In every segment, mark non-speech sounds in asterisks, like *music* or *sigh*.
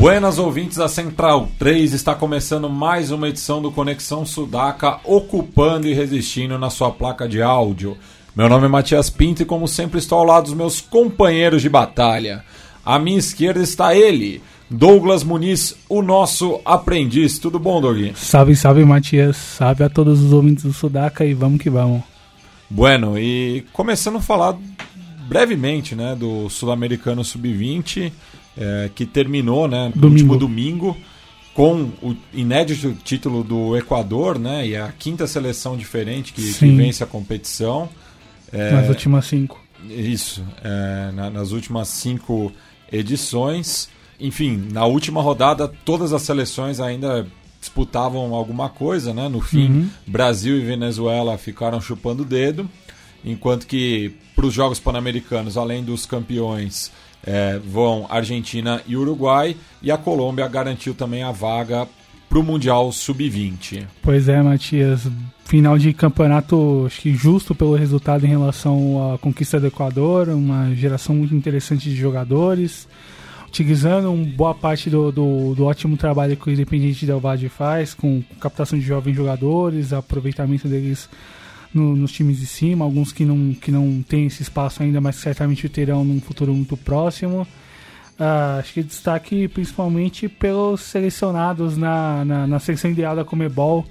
Buenas ouvintes da Central 3, está começando mais uma edição do Conexão Sudaca, ocupando e resistindo na sua placa de áudio. Meu nome é Matias Pinto e, como sempre, estou ao lado dos meus companheiros de batalha. À minha esquerda está ele, Douglas Muniz, o nosso aprendiz. Tudo bom, Doug? Salve, salve, Matias. Salve a todos os ouvintes do Sudaca e vamos que vamos. Bueno, e começando a falar brevemente né, do Sul-Americano Sub-20 é, que terminou né, no último domingo com o inédito título do Equador, né, e a quinta seleção diferente que, que vence a competição. É, nas últimas cinco. Isso, é, na, nas últimas cinco edições. Enfim, na última rodada, todas as seleções ainda disputavam alguma coisa, né? No fim, uhum. Brasil e Venezuela ficaram chupando o dedo, enquanto que para os Jogos Pan-Americanos, além dos campeões, é, vão Argentina e Uruguai, e a Colômbia garantiu também a vaga para o Mundial Sub-20. Pois é, Matias. Final de campeonato, acho que justo pelo resultado em relação à conquista do Equador, uma geração muito interessante de jogadores, utilizando boa parte do, do, do ótimo trabalho que o Independente Del Valle faz, com captação de jovens jogadores, aproveitamento deles no, nos times de cima, alguns que não, que não têm esse espaço ainda, mas certamente terão num futuro muito próximo. Uh, acho que destaque principalmente pelos selecionados na, na, na seleção ideal da Comebol.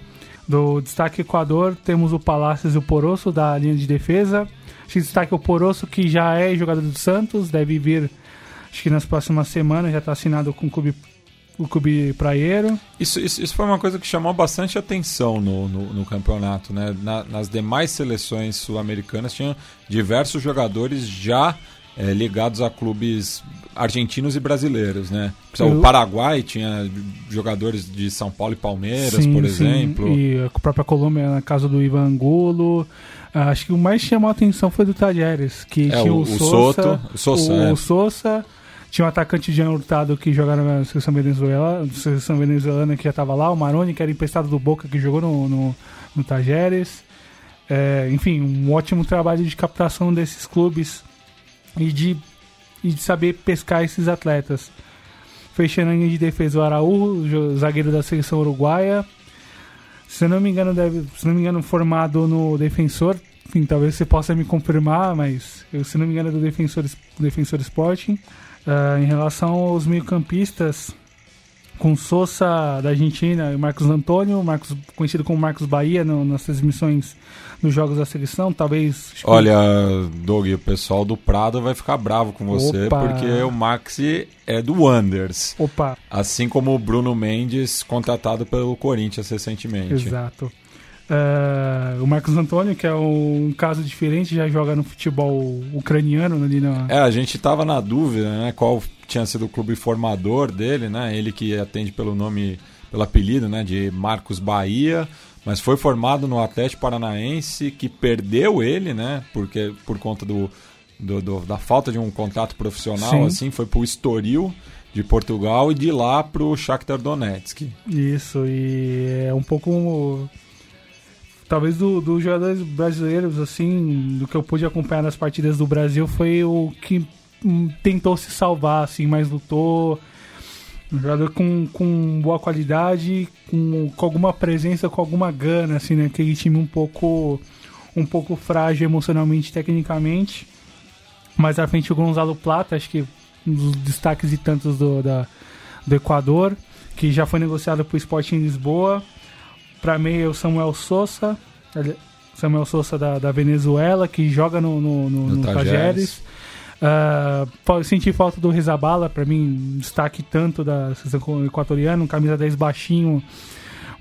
Do destaque Equador, temos o Palácios e o Porosso da linha de defesa. Acho que destaque o Porosso, que já é jogador do Santos, deve vir, acho que nas próximas semanas, já está assinado com o clube o clube praieiro. Isso, isso, isso, foi uma coisa que chamou bastante atenção no, no, no campeonato. Né? Na, nas demais seleções sul-americanas tinham diversos jogadores já é, ligados a clubes argentinos e brasileiros, né? O Paraguai tinha jogadores de São Paulo e Palmeiras, sim, por exemplo. Sim. E a própria Colômbia, na casa do Ivan Angulo. Ah, acho que o mais chamou a atenção foi do Tajeres, que é, tinha o, o, Sousa, Soto, o Sousa, o, é. o Sousa tinha um atacante Jean Hurtado que jogava na seleção venezuelana, seleção venezuelana que já estava lá, o Maroni, que era emprestado do Boca, que jogou no, no, no Tajeres. É, enfim, um ótimo trabalho de captação desses clubes e de, e de saber pescar esses atletas. Fechando a linha de defesa o Araújo, zagueiro da seleção uruguaia. Se não me engano, deve, se não me engano, formado no defensor. Enfim, talvez você possa me confirmar, mas eu, se não me engano, é do defensor, defensor Sporting. Uh, em relação aos meio-campistas, com Sousa da Argentina e Marcos Antônio, Marcos, conhecido como Marcos Bahia no, nas transmissões nos jogos da seleção, talvez. Olha, Doug, o pessoal do Prado vai ficar bravo com você Opa. porque o Maxi é do Wonders. Opa. Assim como o Bruno Mendes, contratado pelo Corinthians recentemente. Exato. Uh, o Marcos Antônio, que é um caso diferente, já joga no futebol ucraniano ali na. É, a gente tava na dúvida, né? Qual tinha sido o clube formador dele, né? Ele que atende pelo nome, pelo apelido, né? De Marcos Bahia, mas foi formado no Atlético Paranaense, que perdeu ele, né? Porque por conta do, do, do da falta de um contato profissional, Sim. assim, foi pro Estoril de Portugal e de lá pro Shakhtar Donetsk. Isso, e é um pouco talvez dos do jogadores brasileiros, assim, do que eu pude acompanhar nas partidas do Brasil, foi o que hum, tentou se salvar, assim, mais lutou. Um jogador com, com boa qualidade, com, com alguma presença, com alguma gana, assim, né? Aquele time um pouco, um pouco frágil emocionalmente, tecnicamente. Mais à frente o Gonzalo Plata, acho que um dos destaques e tantos do, da, do Equador, que já foi negociado para o Sporting Lisboa. Para mim é o Samuel Sousa, Samuel Sousa da, da Venezuela, que joga no, no, no, no Tajeres. Uh, senti falta do Rizabala, para mim, destaque tanto da seleção equatoriana, um camisa 10 baixinho,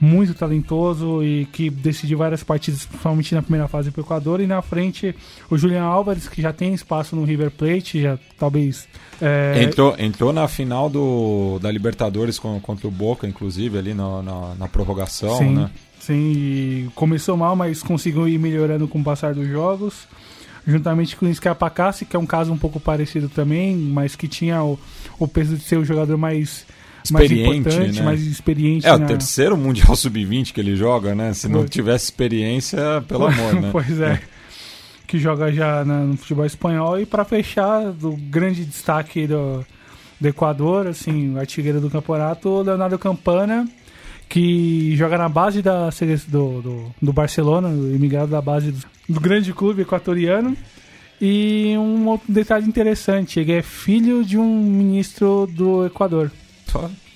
muito talentoso e que decidiu várias partidas, principalmente na primeira fase do Equador. E na frente, o Julian Álvares, que já tem espaço no River Plate, já talvez. É... Entrou, entrou na final do, da Libertadores contra o Boca, inclusive, ali na, na, na prorrogação, sim, né? Sim, começou mal, mas conseguiu ir melhorando com o passar dos jogos juntamente com o Scarpacassi, que é um caso um pouco parecido também, mas que tinha o, o peso de ser o jogador mais experiente, mais importante, né? mais experiente. É na... o terceiro Mundial *laughs* Sub-20 que ele joga, né? Se não tivesse experiência, pelo *laughs* amor, né? pois é. é. Que joga já no futebol espanhol. E para fechar, do grande destaque do, do Equador, assim, o artilheiro do campeonato, o Leonardo Campana, que joga na base da, do, do, do Barcelona, imigrado da base do, do grande clube equatoriano. E um outro detalhe interessante, ele é filho de um ministro do Equador.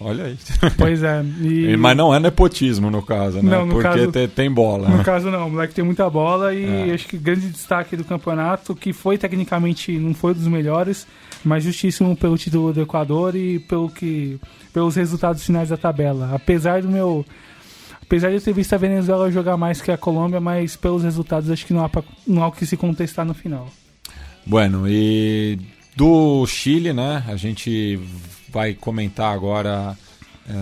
Olha aí. *laughs* Pois é. E... Mas não é nepotismo no caso, né? Não, no Porque caso, tem, tem bola. No né? caso não, o moleque tem muita bola e é. acho que grande destaque do campeonato, que foi tecnicamente, não foi dos melhores, mas justíssimo pelo título do Equador e pelo que, pelos resultados finais da tabela. Apesar do meu... Apesar de eu ter visto a Venezuela jogar mais que a Colômbia, mas pelos resultados acho que não há, pra, não há o que se contestar no final. Bueno, e do Chile, né? A gente vai comentar agora é,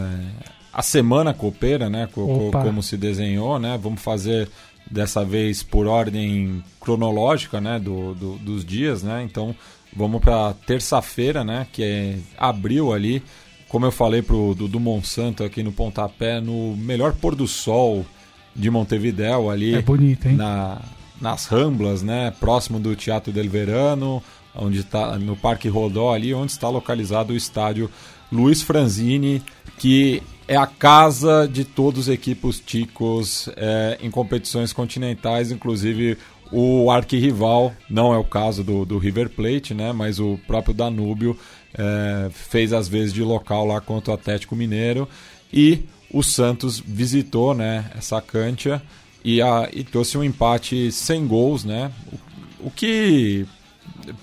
a semana copeira, né? Co como se desenhou, né? Vamos fazer dessa vez por ordem cronológica, né? Do, do dos dias, né? Então vamos para terça-feira, né? Que é abril ali. Como eu falei pro do, do Monsanto aqui no pontapé, no melhor pôr do sol de Montevidéu ali. É bonito, hein? Na, nas Ramblas, né? Próximo do Teatro del Verano onde está no Parque Rodó ali, onde está localizado o estádio Luiz Franzini, que é a casa de todos os equipos ticos é, em competições continentais, inclusive o arquirrival, não é o caso do, do River Plate, né, mas o próprio Danúbio é, fez as vezes de local lá contra o Atlético Mineiro. E o Santos visitou né, essa cancha e, a, e trouxe um empate sem gols, né, o, o que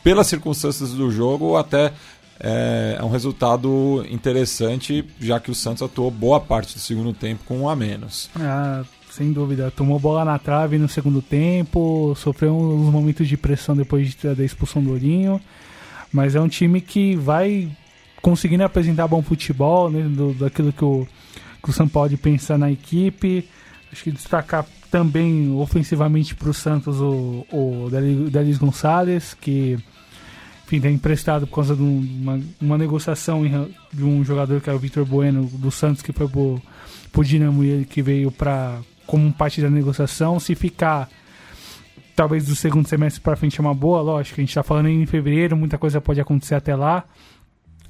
pelas circunstâncias do jogo, até é, é, um resultado interessante, já que o Santos atuou boa parte do segundo tempo com um a menos. Ah, sem dúvida. Tomou bola na trave no segundo tempo, sofreu uns momentos de pressão depois de, da expulsão do Ourinho, mas é um time que vai conseguindo apresentar bom futebol, né, do, daquilo que o, que o São Paulo pensa na equipe. Acho que destacar também ofensivamente para o Santos o, o Delis Gonçalves, que enfim, é emprestado por causa de uma, uma negociação de um jogador que é o Vitor Bueno do Santos, que foi pro, pro Dinamo e ele que veio para como parte da negociação. Se ficar talvez do segundo semestre para frente é uma boa, lógico, a gente está falando em fevereiro, muita coisa pode acontecer até lá,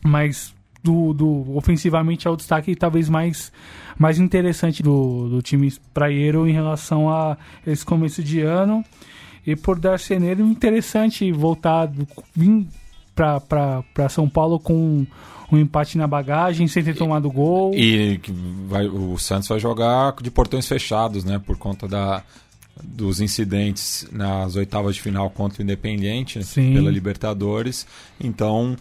mas do, do ofensivamente é o destaque talvez mais, mais interessante do, do time praieiro em relação a esse começo de ano. E por dar Darceneiro, interessante voltar, vir para São Paulo com um empate na bagagem, sem ter tomado gol. E vai, o Santos vai jogar de portões fechados, né? Por conta da, dos incidentes nas oitavas de final contra o Independiente pela Libertadores. Então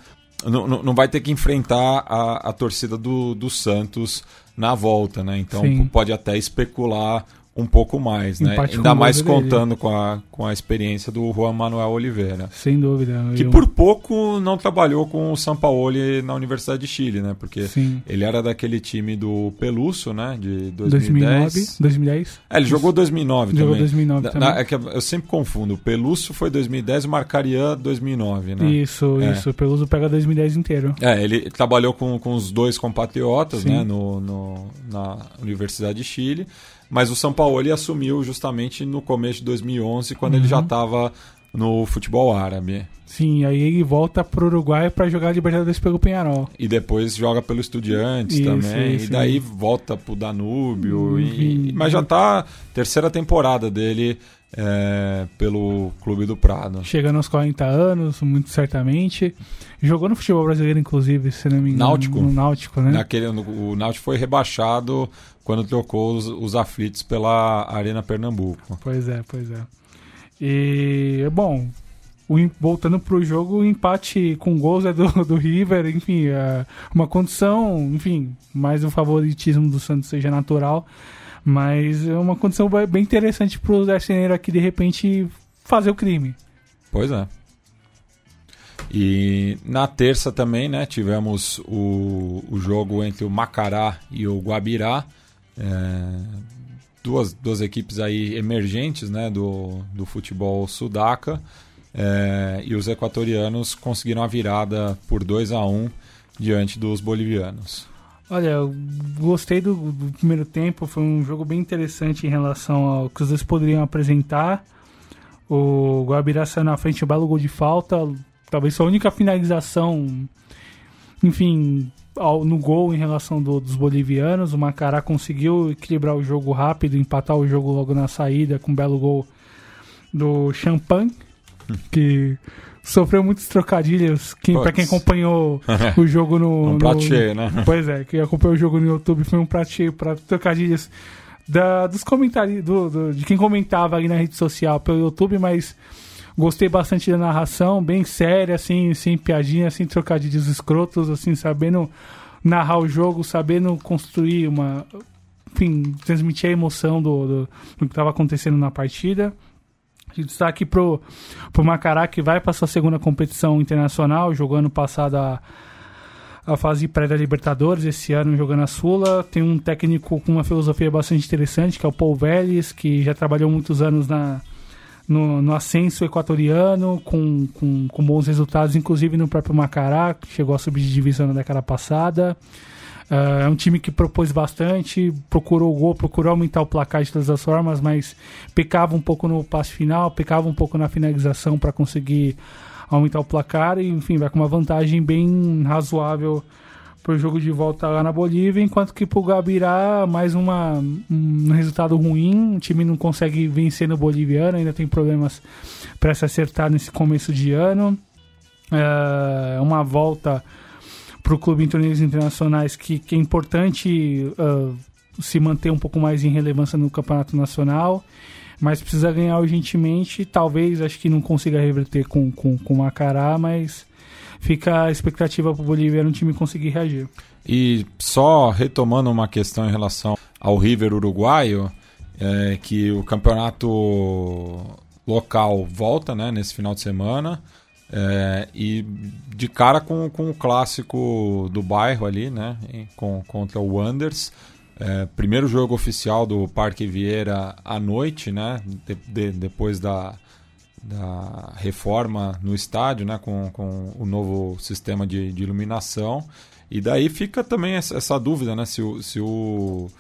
não, não vai ter que enfrentar a, a torcida do, do Santos na volta, né? Então Sim. pode até especular um pouco mais, né? Ainda mais contando com a, com a experiência do Juan Manuel Oliveira. Sem dúvida. Que eu... por pouco não trabalhou com o Sampaoli na Universidade de Chile, né? Porque Sim. ele era daquele time do Peluso, né? De 2010. 2009, 2010. É, ele Isso. jogou 2009 jogou também. 2009 também. é que eu sempre confundo. O Peluso foi 2010 e o Marcarian 2009, né? Isso, é. isso. O Peluso pega 2010 inteiro. É, ele trabalhou com, com os dois compatriotas, Sim. né? No, no, na Universidade de Chile. Mas o São Paulo ele assumiu justamente no começo de 2011, quando uhum. ele já estava no futebol árabe. Sim, aí ele volta para o Uruguai para jogar a Libertadores pelo Penharol. E depois joga pelo Estudiantes isso, também. Isso, e daí isso. volta para o Danúbio. Uhum. E, mas já está terceira temporada dele é, pelo Clube do Prado. Chegando aos 40 anos, muito certamente. Jogou no futebol brasileiro, inclusive, se não me engano. Náutico. No Náutico, né? Naquele, no, o Náutico foi rebaixado quando trocou os, os aflitos pela Arena Pernambuco. Pois é, pois é. E, bom, o, voltando pro jogo, o empate com gols é do, do River, enfim, é uma condição, enfim, mais o favoritismo do Santos seja natural, mas é uma condição bem interessante pro Darceneiro aqui, de repente, fazer o crime. Pois é. E na terça também, né, tivemos o, o jogo entre o Macará e o Guabirá, é, duas, duas equipes aí emergentes, né, do, do futebol sudaca, é, e os equatorianos conseguiram a virada por 2 a 1 diante dos bolivianos. Olha, eu gostei do, do, primeiro tempo, foi um jogo bem interessante em relação ao que os dois poderiam apresentar. O Guabirá saiu na frente, um belo gol de falta, talvez a única finalização, enfim, ao, no gol em relação do, dos bolivianos. O Macará conseguiu equilibrar o jogo rápido, empatar o jogo logo na saída com um belo gol do Champagne que sofreu muitos trocadilhos. Que, pra quem acompanhou *laughs* o jogo no. Um prato cheio, né? Pois é, quem acompanhou o jogo no YouTube foi um prato cheio pra trocadilhos da, dos comentários, do, do, de quem comentava ali na rede social pelo YouTube, mas gostei bastante da narração, bem séria, assim, sem piadinha, sem trocadilhos escrotos, assim, sabendo narrar o jogo, sabendo construir uma. Enfim, transmitir a emoção do, do, do que estava acontecendo na partida. De destaque pro, pro Macará, que vai para sua segunda competição internacional, jogando ano passado a, a fase pré da Libertadores, esse ano jogando a Sula. Tem um técnico com uma filosofia bastante interessante, que é o Paul Vélez, que já trabalhou muitos anos na, no, no ascenso equatoriano, com, com, com bons resultados, inclusive no próprio Macará, que chegou a subir de divisão na década passada. Uh, é um time que propôs bastante, procurou o gol, procurou aumentar o placar de todas as formas, mas pecava um pouco no passe final, pecava um pouco na finalização para conseguir aumentar o placar e, enfim, vai com uma vantagem bem razoável para o jogo de volta lá na Bolívia, enquanto que para o Gabirá, mais uma, um resultado ruim, o time não consegue vencer no boliviano, ainda tem problemas para se acertar nesse começo de ano. É uma volta para o clube em torneios internacionais que, que é importante uh, se manter um pouco mais em relevância no campeonato nacional, mas precisa ganhar urgentemente. Talvez, acho que não consiga reverter com, com, com o Macará, mas fica a expectativa para o Bolívia no time conseguir reagir. E só retomando uma questão em relação ao River uruguaio, é que o campeonato local volta né, nesse final de semana. É, e de cara com, com o clássico do bairro ali, né? Com, contra o Wanders. É, primeiro jogo oficial do Parque Vieira à noite, né? De, de, depois da, da reforma no estádio, né? Com, com o novo sistema de, de iluminação. E daí fica também essa, essa dúvida, né? Se, o, se o,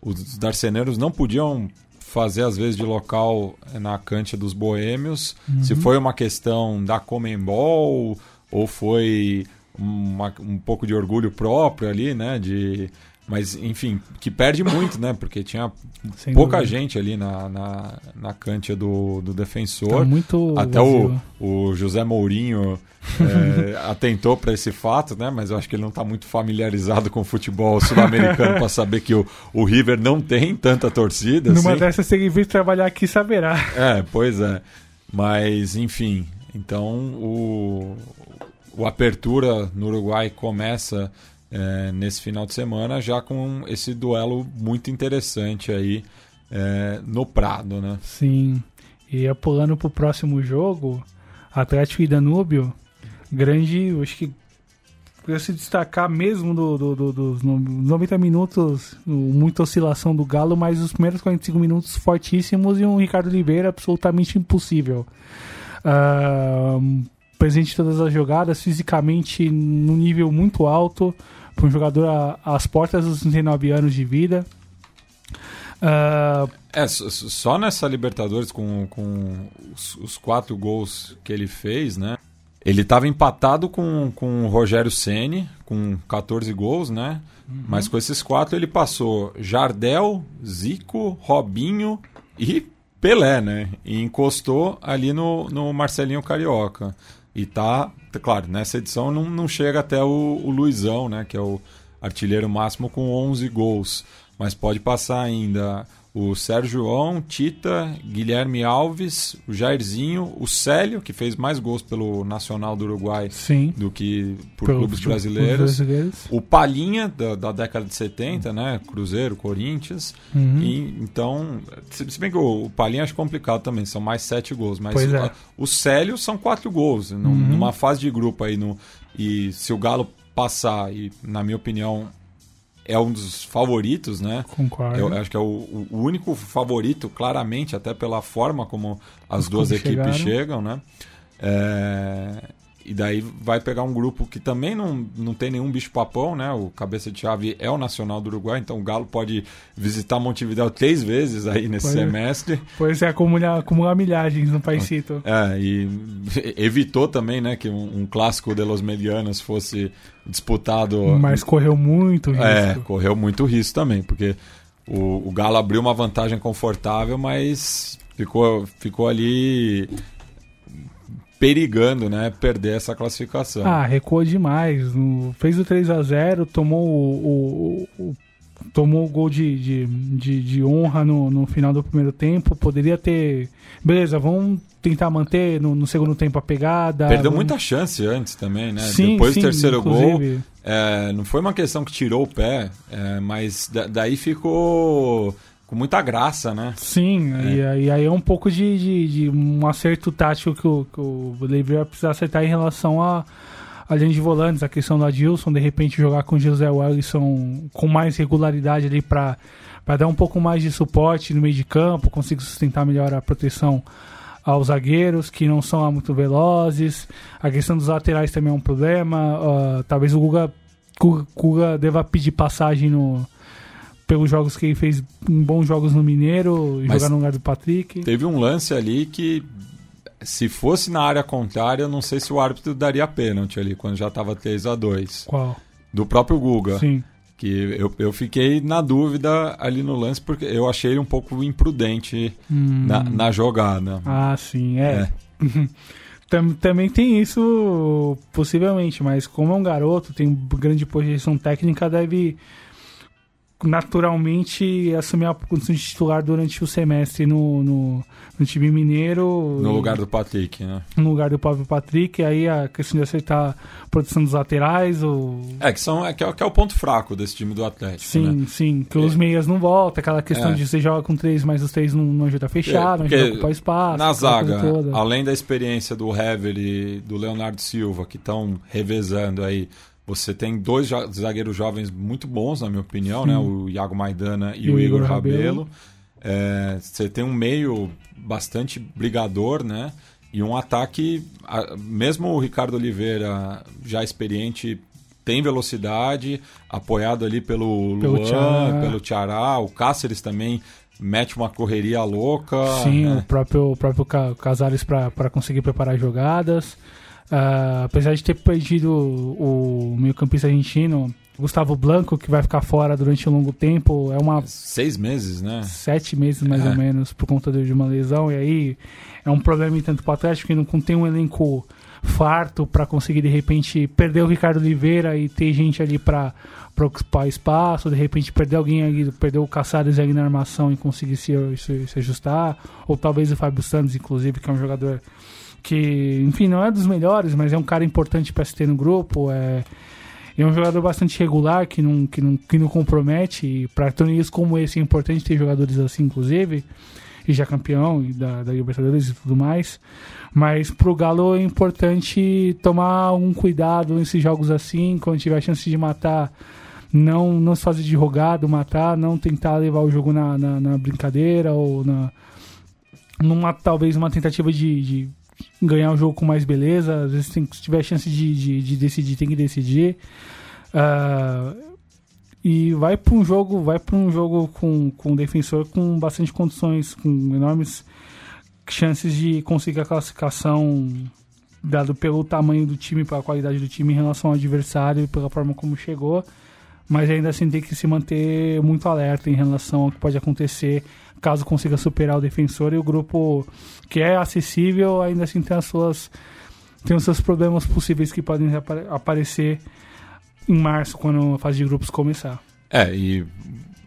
os darceneiros não podiam fazer às vezes de local eh, na Cante dos Boêmios, uhum. se foi uma questão da Comembol ou foi uma, um pouco de orgulho próprio ali, né, de mas, enfim, que perde muito, né? Porque tinha Sem pouca dúvida. gente ali na, na, na do, do defensor. Tá muito Até o, o José Mourinho é, *laughs* atentou para esse fato, né? Mas eu acho que ele não está muito familiarizado com o futebol sul-americano *laughs* para saber que o, o River não tem tanta torcida. Numa assim. dessas, se ele vir trabalhar aqui, saberá. É, pois é. Mas, enfim. Então, o, o Apertura no Uruguai começa é, nesse final de semana, já com esse duelo muito interessante aí é, no Prado, né? Sim. E pulando pro próximo jogo, Atlético e Danúbio, grande, acho que para se destacar mesmo do, do, do, dos 90 minutos, muita oscilação do Galo, mas os primeiros 45 minutos fortíssimos e um Ricardo Oliveira absolutamente impossível. Uh, presente em todas as jogadas, fisicamente num nível muito alto, para um jogador às portas dos 39 anos de vida. Uh... É, só nessa Libertadores, com, com os, os, quatro gols que ele fez, né? Ele estava empatado com, com o Rogério Ceni com 14 gols, né? Uhum. Mas com esses quatro ele passou Jardel, Zico, Robinho e Pelé, né? E encostou ali no, no Marcelinho Carioca. E tá, claro, nessa edição não, não chega até o, o Luizão, né? Que é o artilheiro máximo com 11 gols. Mas pode passar ainda o Sérgio João, Tita, Guilherme Alves, o Jairzinho, o Célio, que fez mais gols pelo Nacional do Uruguai Sim. do que por pelo clubes brasileiros. brasileiros. O Palinha, da, da, década de 70, né? Cruzeiro, Corinthians. Uhum. E, então, se bem que o, o Palinha acho complicado também, são mais sete gols. Mas pois é. o Célio são quatro gols. Uhum. Numa fase de grupo aí, no, e se o Galo passar, e na minha opinião é um dos favoritos, né? Concordo. Eu acho que é o, o único favorito, claramente, até pela forma como as duas equipes chegaram. chegam, né? É, e daí vai pegar um grupo que também não, não tem nenhum bicho-papão, né? O cabeça de chave é o Nacional do Uruguai, então o Galo pode visitar Montevideo três vezes aí nesse pois é. semestre. É. Pois é, acumular, acumular milhagens no Paisito. É, e *laughs* evitou também, né, que um, um clássico de los medianos fosse disputado... Mas correu muito risco. É, correu muito risco também, porque o, o Galo abriu uma vantagem confortável, mas ficou, ficou ali perigando, né, perder essa classificação. Ah, recuou demais. Fez o 3 a 0 tomou o, o, o tomou o gol de, de, de, de honra no, no, final do primeiro tempo. Poderia ter. Beleza, vamos tentar manter no, no segundo tempo a pegada. Perdeu vamos... muita chance antes também, né? Sim, Depois sim, do terceiro inclusive. gol. É, não foi uma questão que tirou o pé, é, mas da, daí ficou com muita graça, né? Sim, é. e, aí é um pouco de, de, de, um acerto tático que o, que o Levi vai precisar acertar em relação a, a linha de volantes, a questão do Adilson, de repente jogar com o José Wellison com mais regularidade ali para dar um pouco mais de suporte no meio de campo, conseguir sustentar melhor a proteção aos zagueiros que não são muito velozes. A questão dos laterais também é um problema. Uh, talvez o Guga, Guga, Guga deva pedir passagem no pelos jogos que ele fez bons jogos no Mineiro, Mas jogar no lugar do Patrick. Teve um lance ali que, se fosse na área contrária, eu não sei se o árbitro daria pênalti ali, quando já estava 3 a 2 Qual? Do próprio Guga. Sim. Que eu, eu fiquei na dúvida ali no lance, porque eu achei ele um pouco imprudente hum. na, na jogada. Ah, sim, é. é. *laughs* Também tem isso, possivelmente, mas como é um garoto, tem grande posição técnica, deve naturalmente assumir a condição de titular durante o semestre no, no, no, time mineiro. No lugar do Patrick, né? No lugar do próprio Patrick, aí a questão de acertar a produção dos laterais. Ou... É, que, são, é, que, é, que é o ponto fraco desse time do Atlético. Sim, né? sim. Que é. os meias não voltam, aquela questão é. de você joga com três, mas os três não, não ajuda a fechar, não ajuda a ocupar espaço. Na zaga, além da experiência do Hever e do Leonardo Silva, que estão revezando aí você tem dois zagueiros jovens muito bons, na minha opinião, né? o Iago Maidana e, e o Igor, Igor Rabelo. É, você tem um meio bastante brigador, né? E um ataque, mesmo o Ricardo Oliveira, já experiente, tem velocidade, apoiado ali pelo, pelo Luan, pelo Tiará, o Cáceres também mete uma correria louca. Sim, né? o próprio, o próprio Casares para conseguir preparar jogadas. Uh, apesar de ter perdido o, o meio-campista argentino, Gustavo Blanco, que vai ficar fora durante um longo tempo, é uma. Seis meses, né? Sete meses mais é. ou menos, por conta de uma lesão, e aí é um problema tanto para o Atlético que não tem um elenco farto para conseguir de repente perder o Ricardo Oliveira e ter gente ali para ocupar espaço, de repente perder alguém ali, perder o Caçares ali na armação e conseguir se, se, se ajustar, ou talvez o Fábio Santos, inclusive, que é um jogador que, enfim, não é dos melhores, mas é um cara importante para se ter no grupo. É, é um jogador bastante regular, que não, que não, que não compromete. E para torneios como esse é importante ter jogadores assim, inclusive. E já campeão e da, da Libertadores e tudo mais. Mas pro Galo é importante tomar um cuidado nesses jogos assim, quando tiver a chance de matar não não se fazer de rogado, matar, não tentar levar o jogo na, na, na brincadeira ou na numa talvez uma tentativa de, de ganhar o jogo com mais beleza. Às vezes, tem, se tiver chance de, de, de decidir, tem que decidir. Uh, e vai para um jogo, vai para um jogo com, com um defensor com bastante condições, com enormes chances de conseguir a classificação dado pelo tamanho do time, pela qualidade do time em relação ao adversário e pela forma como chegou. Mas ainda assim tem que se manter muito alerta em relação ao que pode acontecer caso consiga superar o defensor e o grupo que é acessível ainda assim tem as suas tem os seus problemas possíveis que podem aparecer em março quando a fase de grupos começar. É, e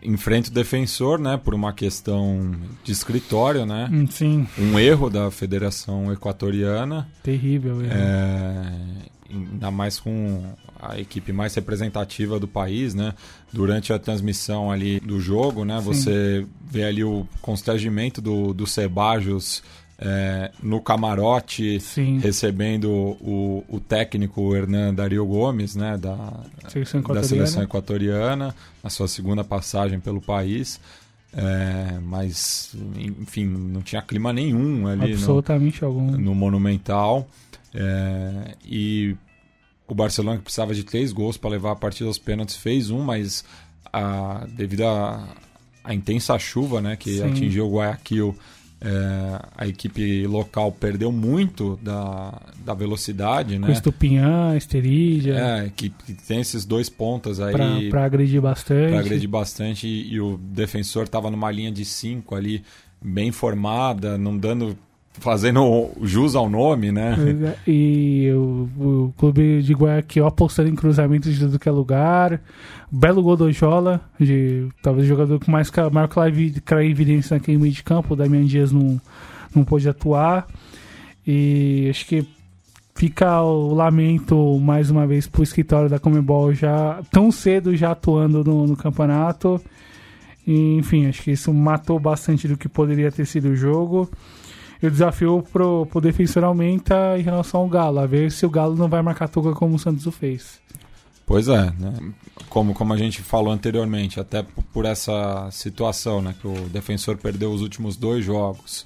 enfrenta o defensor, né, por uma questão de escritório, né? Hum, sim. Um erro da Federação Equatoriana. Terrível erro. É, ainda mais com a equipe mais representativa do país, né? Durante a transmissão ali do jogo, né? Sim. Você vê ali o constrangimento do, do Sebajos é, no camarote, Sim. recebendo o, o técnico Hernan Dario Gomes, né? Da seleção da seleção equatoriana, a sua segunda passagem pelo país. É, mas, enfim, não tinha clima nenhum ali Absolutamente no, algum. no Monumental. É, e o Barcelona que precisava de três gols para levar a partida aos pênaltis fez um, mas a, devido à intensa chuva né, que Sim. atingiu o Guayaquil, é, a equipe local perdeu muito da, da velocidade, né? Com Estupinhã, Esterídia. É, que, que, tem esses dois pontas aí. Para agredir bastante. Para agredir bastante. E, e o defensor estava numa linha de cinco ali, bem formada, não dando fazendo jus ao nome, né? É, e o, o clube de Guayaquil apostando em cruzamentos de tudo que é lugar. Belo gol do Jola, de talvez o jogador com mais maior clarividência naquele meio de campo. O Damian Dias não, não pôde atuar. E acho que fica o lamento mais uma vez pro escritório da Comebol já tão cedo já atuando no, no campeonato. E, enfim, acho que isso matou bastante do que poderia ter sido o jogo. E o desafio pro, pro defensor aumenta em relação ao Galo, a ver se o Galo não vai marcar toca como o Santos o fez. Pois é, né? Como, como a gente falou anteriormente, até por essa situação, né? Que o defensor perdeu os últimos dois jogos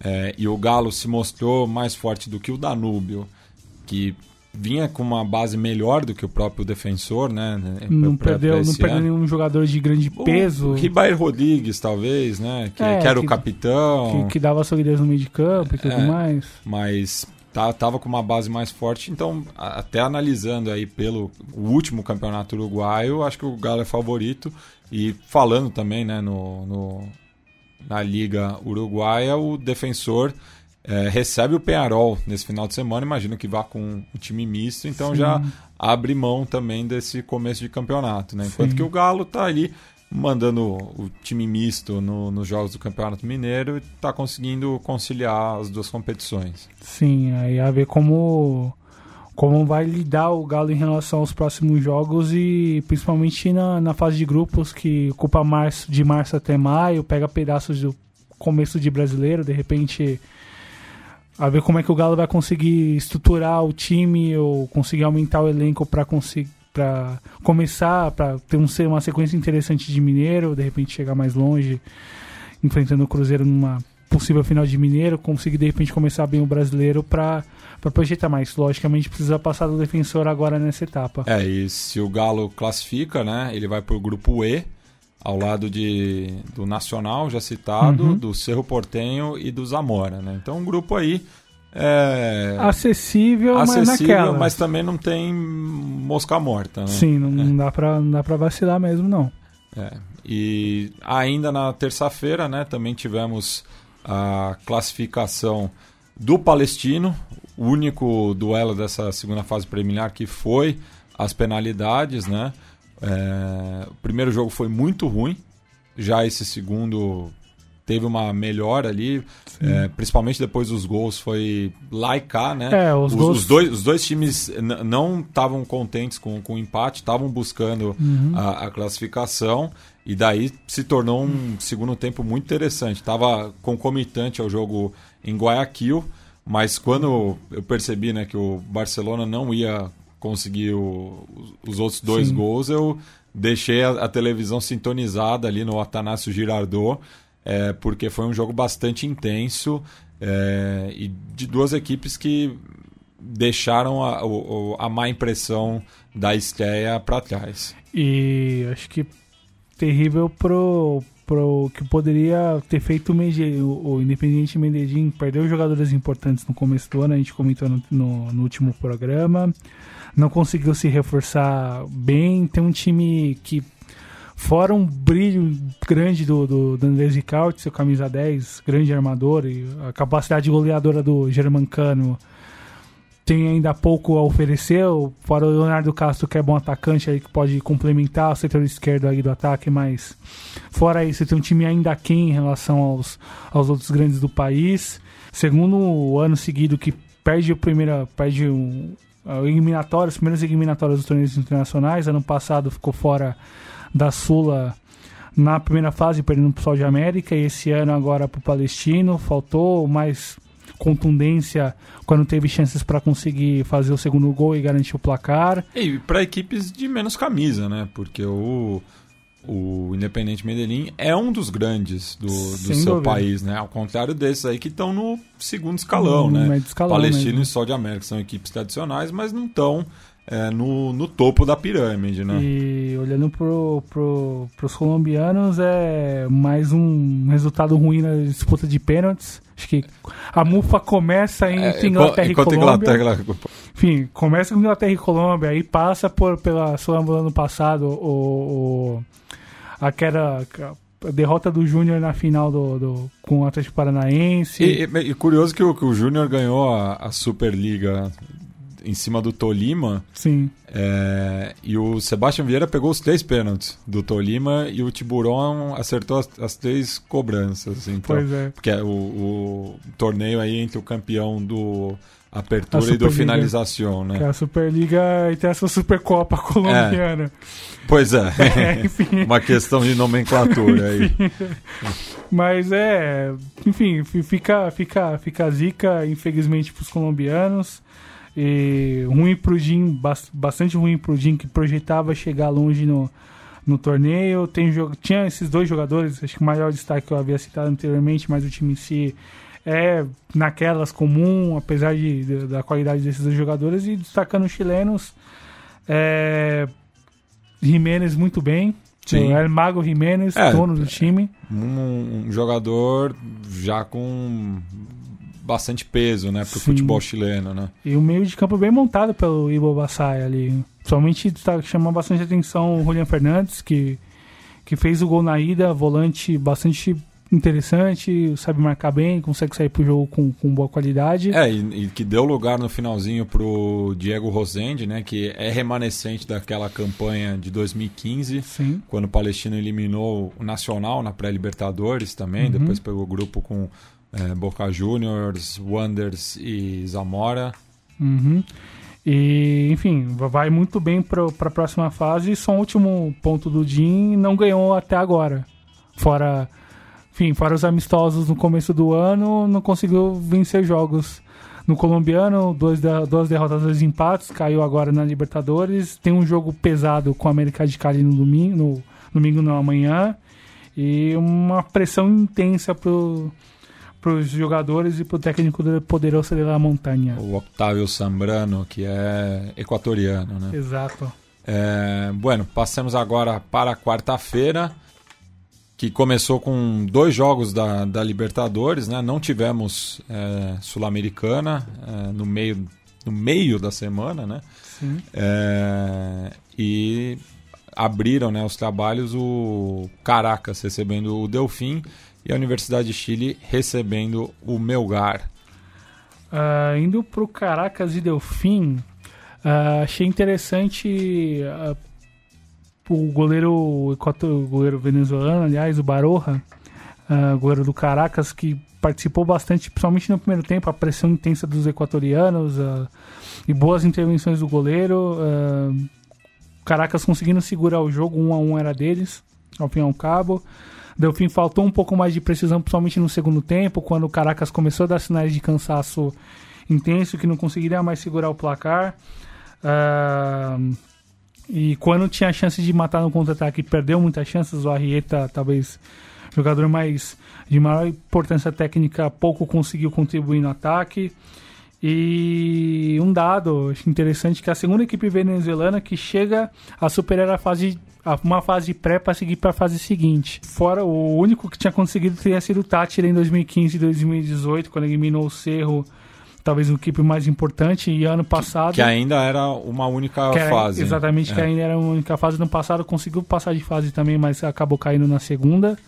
é, e o Galo se mostrou mais forte do que o Danúbio, que vinha com uma base melhor do que o próprio defensor, né? Não pra, perdeu, pra não perdeu nenhum jogador de grande peso. O Ribair Rodrigues, talvez, né? Que, é, que era que, o capitão. Que, que, dava solidez no meio de campo e tudo é, mais. Mas tá, tava com uma base mais forte, então até analisando aí pelo último campeonato uruguaio, acho que o Galo é favorito. E falando também, né, no, no na Liga Uruguaia, o defensor é, recebe o Penharol nesse final de semana, imagino que vá com um time misto, então Sim. já abre mão também desse começo de campeonato, né? Enquanto Sim. que o Galo está ali mandando o time misto no, nos jogos do Campeonato Mineiro e está conseguindo conciliar as duas competições. Sim, aí a ver como como vai lidar o Galo em relação aos próximos jogos e principalmente na, na fase de grupos que ocupa março, de março até maio, pega pedaços do começo de brasileiro, de repente a ver como é que o Galo vai conseguir estruturar o time ou conseguir aumentar o elenco para conseguir para começar para ter um, uma sequência interessante de Mineiro, de repente chegar mais longe, enfrentando o Cruzeiro numa possível final de Mineiro, conseguir de repente começar bem o brasileiro para projetar mais. Logicamente precisa passar do defensor agora nessa etapa. É, e se o Galo classifica, né, ele vai para o grupo E, ao lado de, do Nacional, já citado, uhum. do Cerro Portenho e do Zamora. Né? Então, um grupo aí. É... Acessível, acessível, mas naquela. mas também não tem mosca morta. Né? Sim, não, é. dá para não dá para vacilar mesmo, não. É. E ainda na terça-feira, né, também tivemos a classificação do Palestino, o único duelo dessa segunda fase preliminar que foi as penalidades, né? É, o primeiro jogo foi muito ruim, já esse segundo teve uma melhora ali, é, principalmente depois dos gols, foi lá e cá, né? É, os, os, gols... os, dois, os dois times não estavam contentes com, com o empate, estavam buscando uhum. a, a, classificação, e daí se tornou um segundo tempo muito interessante. Estava concomitante ao jogo em Guayaquil, mas quando eu percebi né, que o Barcelona não ia conseguiu os outros dois Sim. gols, eu deixei a, a, televisão sintonizada ali no Atanásio Girardot, é, porque foi um jogo bastante intenso é, e de duas equipes que deixaram a, a, a má impressão da estreia para trás. E acho que terrível pro, pro que poderia ter feito o, Medellín, o, o Independiente Medellín perdeu jogadores importantes no começo do ano, a gente comentou no, no, no último programa não conseguiu se reforçar bem. Tem um time que, fora um brilho grande do, do, do Andrés Ricaute, seu camisa 10, grande armador, e a capacidade goleadora do Germancano, tem ainda pouco a oferecer, fora o Leonardo Castro, que é bom atacante aí, que pode complementar o setor esquerdo aí do ataque, mas fora isso, tem um time ainda aqui em relação aos, aos outros grandes do país. Segundo ano seguido que perde o primeiro, perde um, eliminatório, as primeiras eliminatórias dos torneios internacionais. Ano passado ficou fora da Sula na primeira fase, perdendo para o Sol de América, e esse ano agora para o Palestino. Faltou mais contundência quando teve chances para conseguir fazer o segundo gol e garantir o placar. E para equipes de menos camisa, né? Porque o, o Independente Medellín é um dos grandes do, do seu dúvida. país, né? Ao contrário desses aí que estão no segundo escalão, no, né? Escalão Palestino mesmo. e Sol de América são equipes tradicionais, mas não estão é, no, no topo da pirâmide, né? E olhando pro, pro, pros colombianos, é mais um resultado ruim na disputa de pênaltis. Acho que a mufa começa entre é, Inglaterra e Colômbia. Inglaterra... Enfim, começa com Inglaterra e Colômbia, aí passa por, pela Sul-Americana ano passado, o, o, aquela a derrota do Júnior na final do, do, com o Atlético Paranaense. E, e, e curioso que o, que o Júnior ganhou a, a Superliga em cima do Tolima. Sim. É, e o Sebastião Vieira pegou os três pênaltis do Tolima e o Tiburon acertou as, as três cobranças. Então, pois é. Porque é o, o torneio aí entre o campeão do Apertura e do Finalização, né? Que é a Superliga e tem essa Supercopa colombiana. É. Pois é. *laughs* é *laughs* Uma questão de nomenclatura aí. *laughs* Mas é, enfim, fica, fica, fica a zica, infelizmente, para os colombianos. E ruim pro Jim, bastante ruim pro Jim, que projetava chegar longe no, no torneio. Tem, tinha esses dois jogadores, acho que o maior destaque que eu havia citado anteriormente, mas o time em si é naquelas comum, apesar de, de da qualidade desses dois jogadores. E destacando os chilenos, é, Jiménez muito bem. Sim. O El Mago Jiménez, é, dono do time. Um, um jogador já com bastante peso, né, pro Sim. futebol chileno, né? E o meio de campo bem montado pelo Ibo Bassai ali. Somente tá, chama bastante atenção o Julian Fernandes, que, que fez o gol na ida, volante bastante interessante, sabe marcar bem, consegue sair pro jogo com, com boa qualidade. É, e, e, que deu lugar no finalzinho pro Diego Rosende, né, que é remanescente daquela campanha de 2015, Sim. quando o Palestino eliminou o Nacional na pré-Libertadores também, uhum. depois pegou o grupo com é, Boca Juniors, Wonders e Zamora. Uhum. E, enfim, vai muito bem para a próxima fase. Só um último ponto do Jim não ganhou até agora. Fora, enfim, fora os amistosos no começo do ano, não conseguiu vencer jogos. No colombiano, dois duas derrotas, dois empates, caiu agora na Libertadores. Tem um jogo pesado com a América de Cali no domingo, no domingo não amanhã. E uma pressão intensa pro para os jogadores e para o técnico do Poderoso de la Montanha. O Octavio Sambrano, que é equatoriano, né? Exato. É, bueno, passamos agora para a quarta-feira, que começou com dois jogos da, da Libertadores, né? Não tivemos é, Sul-Americana é, no, meio, no meio da semana, né? Sim. É, e abriram né, os trabalhos o Caracas recebendo o Delfim e a Universidade de Chile recebendo o Melgar. Uh, indo para o Caracas e Delfim, uh, achei interessante uh, o goleiro o goleiro venezuelano, aliás, o Baroja, goleiro do Caracas, que participou bastante, principalmente no primeiro tempo, a pressão intensa dos equatorianos e boas intervenções do goleiro. Caracas conseguindo segurar o jogo, um a um era deles, ao fim e ao cabo. Delfim faltou um pouco mais de precisão, principalmente no segundo tempo, quando o Caracas começou a dar sinais de cansaço intenso, que não conseguiria mais segurar o placar. Uh, e quando tinha a chance de matar no contra-ataque, perdeu muitas chances. O Arrieta, talvez jogador mais de maior importância técnica, pouco conseguiu contribuir no ataque. E um dado interessante que a segunda equipe venezuelana que chega a superar a fase uma fase pré para seguir para a fase seguinte. Fora o único que tinha conseguido teria sido o Tátira em 2015 e 2018, quando eliminou o Cerro, talvez o equipe mais importante, e ano passado... Que, que ainda era uma única era, fase. Exatamente, é. que ainda era uma única fase. No passado conseguiu passar de fase também, mas acabou caindo na segunda.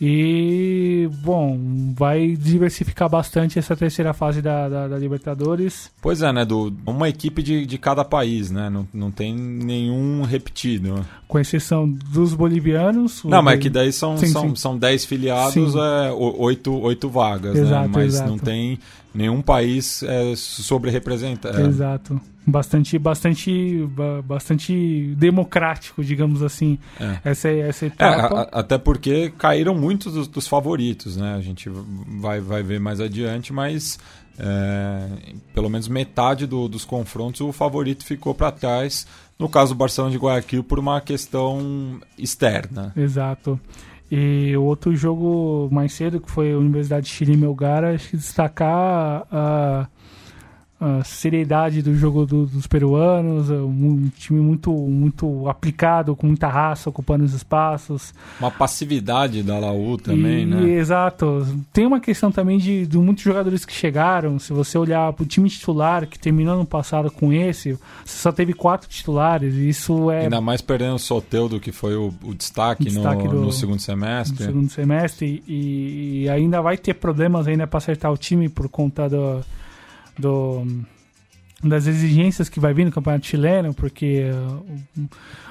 E, bom, vai diversificar bastante essa terceira fase da, da, da Libertadores. Pois é, né? Do, uma equipe de, de cada país, né? Não, não tem nenhum repetido. Com exceção dos bolivianos. Não, mas que daí são, sim, são, sim. são dez filiados, é, oito, oito vagas, né? exato, né? Mas exato. não tem nenhum país é, sobre-representado. Exato. Bastante bastante bastante democrático digamos assim. É. essa essa é, etapa é, a, até porque caíram muitos dos, dos, favoritos né? A gente vai vai ver mais adiante mas é, pelo menos metade do, dos confrontos o favorito ficou para trás. No caso do Barcelona de Guayaquil por uma questão externa. Exato e o outro jogo mais cedo que foi a Universidade de Chile Melgar acho que destacar a a seriedade do jogo do, dos peruanos, um time muito muito aplicado, com muita raça, ocupando os espaços. Uma passividade da Laú também, e, né? Exato. Tem uma questão também de, de muitos jogadores que chegaram. Se você olhar para o time titular, que terminou no passado com esse, você só teve quatro titulares. Isso é. Ainda mais perdendo o Soteudo, que foi o, o destaque, o destaque no, do, no, segundo semestre. No segundo semestre. E, e ainda vai ter problemas ainda para acertar o time por conta do do das exigências que vai vir no campeonato chileno, porque uh,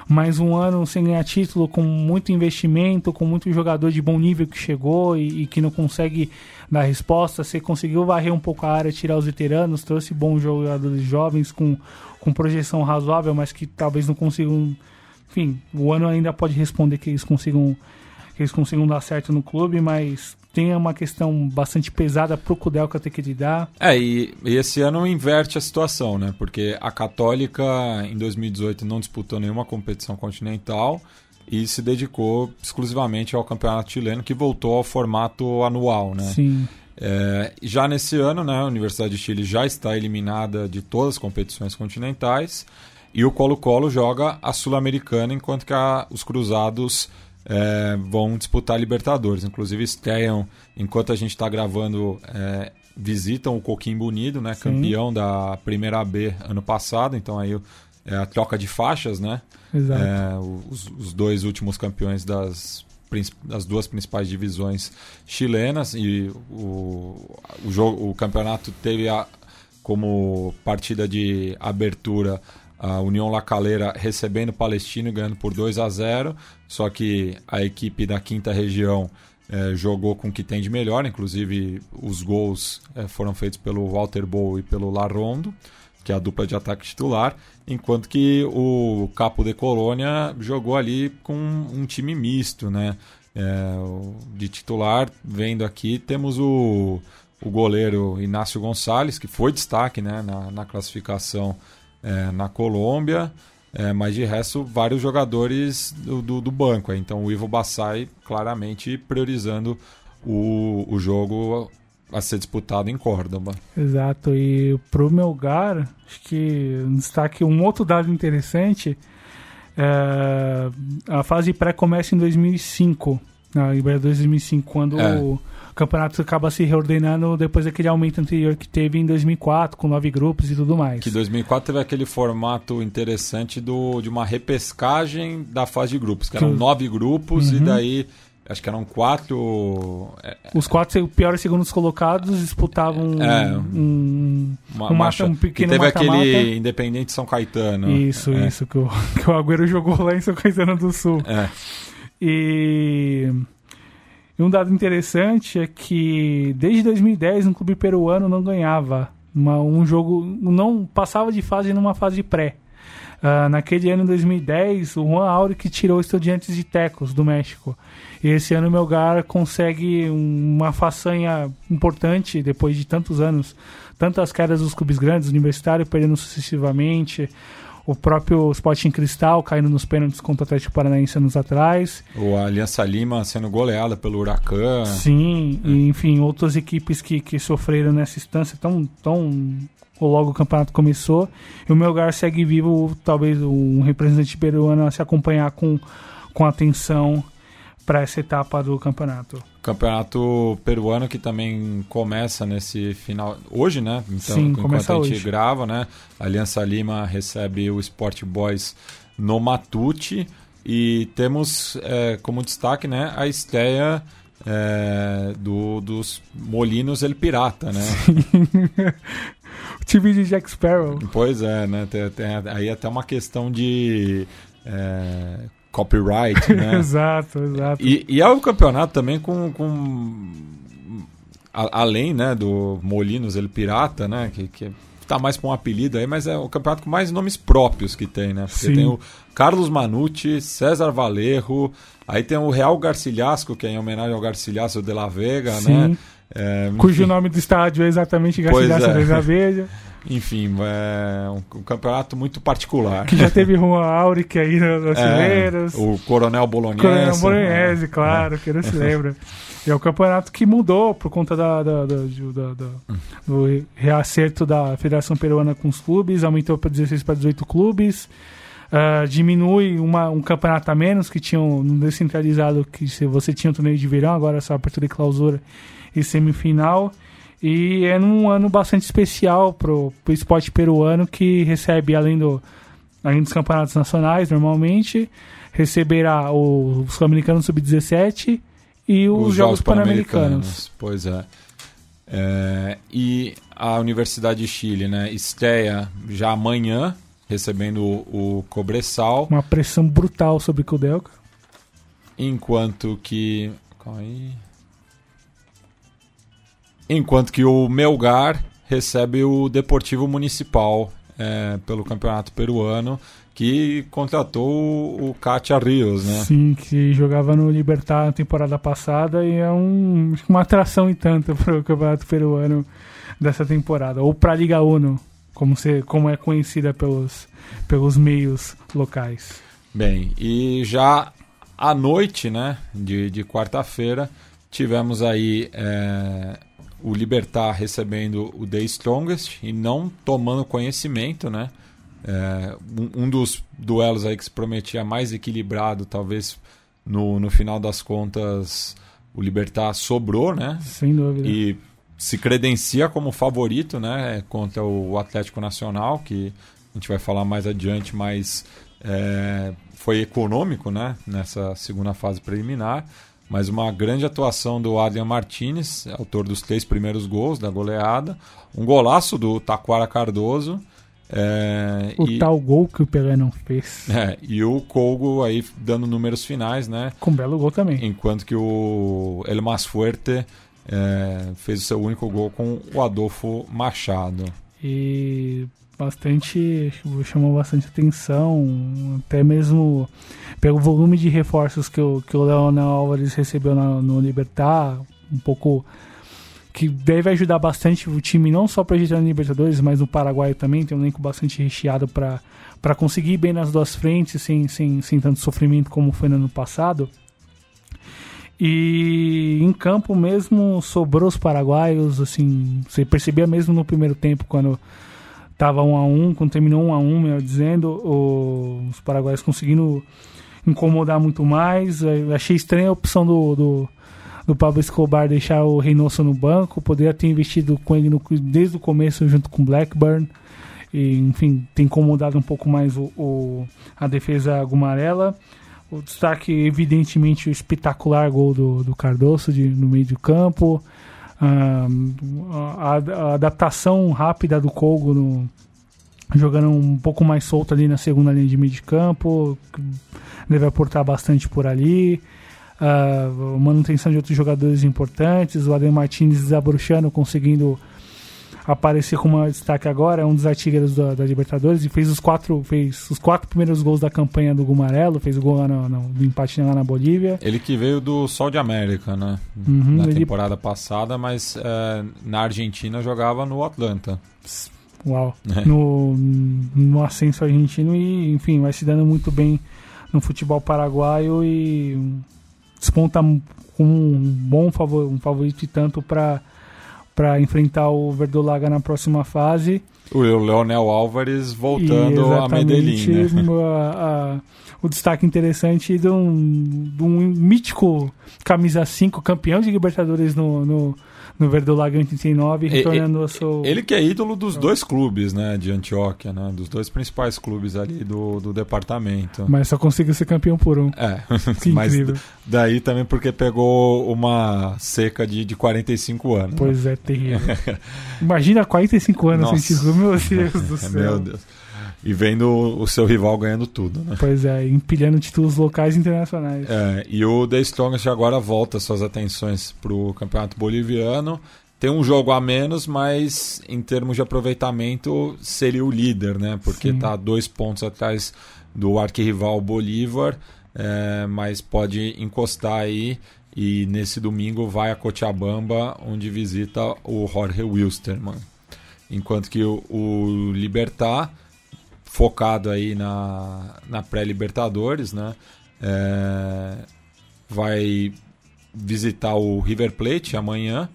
mais um ano sem ganhar título, com muito investimento, com muito jogador de bom nível que chegou e, e, que não consegue dar resposta. Você conseguiu varrer um pouco a área, tirar os veteranos, trouxe bons jogadores jovens com, com projeção razoável, mas que talvez não consigam. Enfim, o ano ainda pode responder que eles consigam que eles consigam dar certo no clube, mas tem uma questão bastante pesada para o Kudelka ter que lidar. É, e, e, esse ano inverte a situação, né? Porque a Católica em 2018 não disputou nenhuma competição continental e se dedicou exclusivamente ao campeonato chileno, que voltou ao formato anual, né? Sim. É, já nesse ano, né, a Universidade de Chile já está eliminada de todas as competições continentais e o Colo-Colo joga a Sul-Americana, enquanto que a, os Cruzados é, vão disputar Libertadores. Inclusive estreiam, enquanto a gente está gravando, é, visitam o Coquimbo Unido, né, campeão da Primeira B ano passado. Então aí é a troca de faixas, né? Exato. É, os, os, dois últimos campeões das, duas principais divisões chilenas e o, o, jogo, o campeonato teve a, como partida de abertura a União La Calera recebendo o Palestino e ganhando por 2 a 0 só que a equipe da quinta região é, jogou com o que tem de melhor, inclusive os gols é, foram feitos pelo Walter Bow e pelo Larrondo, que é a dupla de ataque titular, enquanto que o Capo de Colônia jogou ali com um time misto, né? É, de titular, vendo aqui, temos o, o goleiro Inácio Gonçalves, que foi destaque né, na, na classificação é, na Colômbia, é, mas de resto, vários jogadores do, do, do banco. Então o Ivo Bassai claramente priorizando o, o jogo a ser disputado em Córdoba. Exato, e pro Melgar, acho que um destaque, um outro dado interessante, é, a fase pré começa em 2005, na Libertadores 2005, quando é. o campeonato acaba se reordenando depois daquele aumento anterior que teve em 2004, com nove grupos e tudo mais. Que 2004 teve aquele formato interessante do, de uma repescagem da fase de grupos, que eram que... nove grupos uhum. e daí acho que eram quatro. É, Os quatro piores segundos colocados disputavam é, um, uma, um, mata, um pequeno e teve mata -mata. aquele Independente São Caetano. Isso, é. isso, que o, *laughs* que o Agüero jogou lá em São Caetano do Sul. É. E e um dado interessante é que desde 2010 um clube peruano não ganhava uma, um jogo, não passava de fase numa fase pré. Uh, naquele ano 2010, o Juan Auric tirou Estudiantes de Tecos do México. E esse ano o Melgar consegue uma façanha importante depois de tantos anos. Tantas quedas dos clubes grandes, universitário perdendo sucessivamente, o próprio Sporting Cristal caindo nos pênaltis contra o Atlético Paranaense anos atrás. O Aliança Lima sendo goleada pelo Huracan. Sim, é. e, enfim, outras equipes que, que sofreram nessa instância tão, tão logo o campeonato começou. E o Melgar segue vivo, talvez um representante peruano a se acompanhar com, com atenção para essa etapa do campeonato. Campeonato peruano que também começa nesse final hoje, né? Então, Sim, enquanto a gente hoje. grava, né? A Aliança Lima recebe o Sport Boys no Matute e temos é, como destaque, né, a estreia é, do, dos Molinos El Pirata, né? *laughs* o time de Jack Sparrow. Pois é, né? Tem, tem aí até uma questão de é, copyright, *laughs* né? exato, exato. E, e, é um campeonato também com, com a, além né, do Molinos El Pirata, né? Que, que tá mais para um apelido aí, mas é o campeonato com mais nomes próprios que tem, né? Porque Sim. tem o Carlos Manucci, César Valerro, aí tem o Real Garcilhasco, que é em homenagem ao Garcilhaço de la Vega, Sim. né? É, Cujo nome do estádio é exatamente Garcilhaço é. de la Vega. *laughs* Enfim, é um, um, campeonato muito particular. Que já teve Juan Auric aí nos é, *laughs* O Coronel Bolognese. Coronel Bolognese, né? claro, que não se *laughs* lembra. E é o campeonato que mudou por conta da, da, da, da do reacerto da Federação Peruana com os clubes, aumentou para 16 para 18 clubes. Uh, diminui uma, um campeonato a menos que tinha um descentralizado que se você tinha um torneio de verão, agora é só apertura e clausura e semifinal. E é num ano bastante especial pro, pro esporte peruano que recebe, além, do, além dos campeonatos nacionais, normalmente, receberá o Sul-Americano Sub-17 e os, os Jogos, Pan-Americanos. Pan pois é. é. E a Universidade de Chile, né? Estreia já amanhã, recebendo o, o Cobressal. Uma pressão brutal sobre o Kudelka. Enquanto que. Aí. Enquanto que o Melgar recebe o Deportivo Municipal é, pelo Campeonato Peruano que contratou o Katia Rios, né? Sim, que jogava no Libertar na temporada passada e é um, uma atração e tanto *laughs* para o Campeonato Peruano dessa temporada. Ou para a Liga Uno, como, se, como é conhecida pelos, pelos meios locais. Bem, e já à noite, né, de, de quarta-feira, tivemos aí é, o Libertar recebendo o The Strongest e não tomando conhecimento, né? É, um, dos duelos aí que se prometia mais equilibrado, talvez no, no final das contas o Libertar sobrou, né? Sem dúvida. E se credencia como favorito, né? Contra o Atlético Nacional, que a gente vai falar mais adiante, mas é, foi econômico, né? Nessa segunda fase preliminar. Mas uma grande atuação do Adrian Martinez, autor dos três primeiros gols da goleada. Um golaço do Taquara Cardoso é, o e, tal gol que o Pelé não fez. É, e o Colgo aí dando números finais, né? Com belo gol também. Enquanto que o El Mais Fuerte é, fez o seu único gol com o Adolfo Machado. E bastante chamou bastante atenção, até mesmo pelo volume de reforços que o, que o Leonel Álvares recebeu na, no Libertar, um pouco que deve ajudar bastante o time, não só para a na Libertadores, mas no Paraguai também. Tem um elenco bastante recheado para conseguir bem nas duas frentes, sem, sem, sem tanto sofrimento como foi no ano passado. E em campo mesmo sobrou os paraguaios, assim, você percebia mesmo no primeiro tempo quando tava 1 um a 1 um, quando terminou 1 um a 1 um, melhor dizendo, os paraguaios conseguindo incomodar muito mais. Eu achei estranha a opção do, do do Pablo Escobar deixar o Reynoso no banco, poderia ter investido com ele no, desde o começo junto com Blackburn. E, enfim, tem incomodado um pouco mais o, o a defesa gumarela. O destaque, evidentemente, o espetacular gol do, do Cardoso de, no meio do campo. A, a, adaptação rápida do Colgo no, jogando um pouco mais solto ali na segunda linha de meio de campo. Deve aportar bastante por ali uh, manutenção de outros jogadores importantes, o Adem Martins desabrochando, conseguindo aparecer como um destaque agora, é um dos artilheiros da, da, Libertadores e fez os quatro fez os quatro primeiros gols da campanha do Gumarelo, fez o gol lá no, no, do empate lá na Bolívia. Ele que veio do Sol de América, né? Uhum, na ele... temporada passada, mas é, na Argentina jogava no Atlanta. Uau. *laughs* É. No, no ascenso argentino e, enfim, vai se dando muito bem no futebol paraguaio e desponta um bom favor, um favorito tanto para para enfrentar o Verdolaga na próxima fase. O Leonel Álvares voltando a Medellín. Né? A, a, o destaque interessante de um, de um mítico camisa 5, campeão de Libertadores no, no no Verdolaga 89, retornando ao seu... Ele que é ídolo dos dois clubes, né, de Antioquia, né, dos dois principais clubes ali do, do departamento. Mas só conseguiu ser campeão por um. É, *laughs* que *laughs* mas incrível. daí também porque pegou uma seca de, de 45 anos. Né? Pois é, terrível. *laughs* Imagina 45 anos sem título, meu Deus do céu. Meu Deus e vendo o seu rival ganhando tudo, né? Pois é, empilhando títulos locais e internacionais. É, e o The Strongest agora volta suas atenções para o campeonato boliviano. Tem um jogo a menos, mas em termos de aproveitamento seria o líder, né? Porque está dois pontos atrás do arquirrival Bolívar, é, mas pode encostar aí e nesse domingo vai a Cochabamba, onde visita o Jorge Wilstermann. Enquanto que o, o Libertar focado aí na, na pré-Libertadores, né? É, vai visitar o River Plate amanhã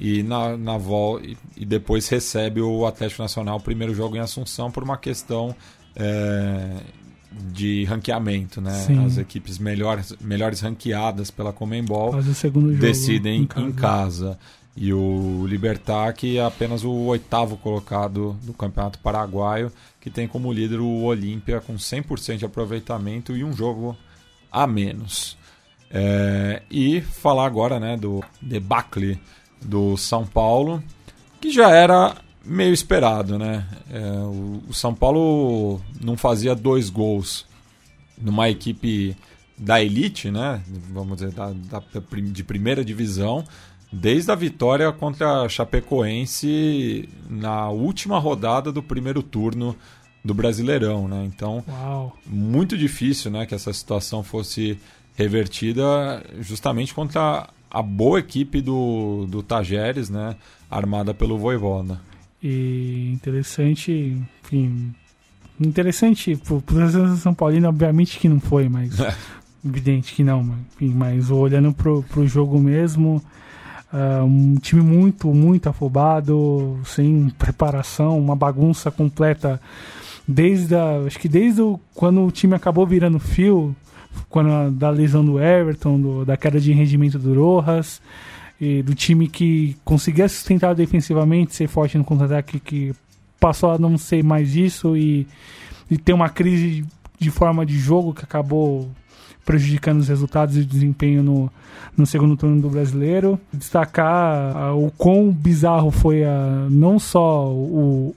e na, na vol e depois recebe o Atlético Nacional o primeiro jogo em Assunção por uma questão é, de ranqueamento, né? Sim. As equipes melhores, melhores ranqueadas pela Comembol decidem em casa. Em casa. E o Libertar, que é apenas o oitavo colocado do Campeonato Paraguaio, que tem como líder o Olímpia com 100% de aproveitamento e um jogo a menos. É, e falar agora né, do debacle do São Paulo, que já era meio esperado. Né? É, o, o São Paulo não fazia dois gols numa equipe da elite, né? vamos dizer, da, da, de primeira divisão, desde a vitória contra a Chapecoense na última rodada do primeiro turno do Brasileirão, né? Então, Uau. muito difícil, né, que essa situação fosse revertida justamente contra a boa equipe do, do Tajeres, né, armada pelo Voivoda. E interessante, enfim, interessante pro, pro São Paulino, obviamente que não foi, mas *laughs* evidente que não, enfim, mas olhando pro, pro jogo mesmo, Uh, um time muito, muito afobado, sem preparação, uma bagunça completa. Desde a, acho que desde o, quando o time acabou virando fio, quando a, da lesão do Everton, do, da queda de rendimento do Rojas, e do time que conseguia sustentar defensivamente, ser forte no contra-ataque, que passou a não ser mais isso e, e ter uma crise de forma de jogo que acabou prejudicando os resultados e o desempenho no, no segundo turno do brasileiro. Destacar uh, o quão bizarro foi a, não só o,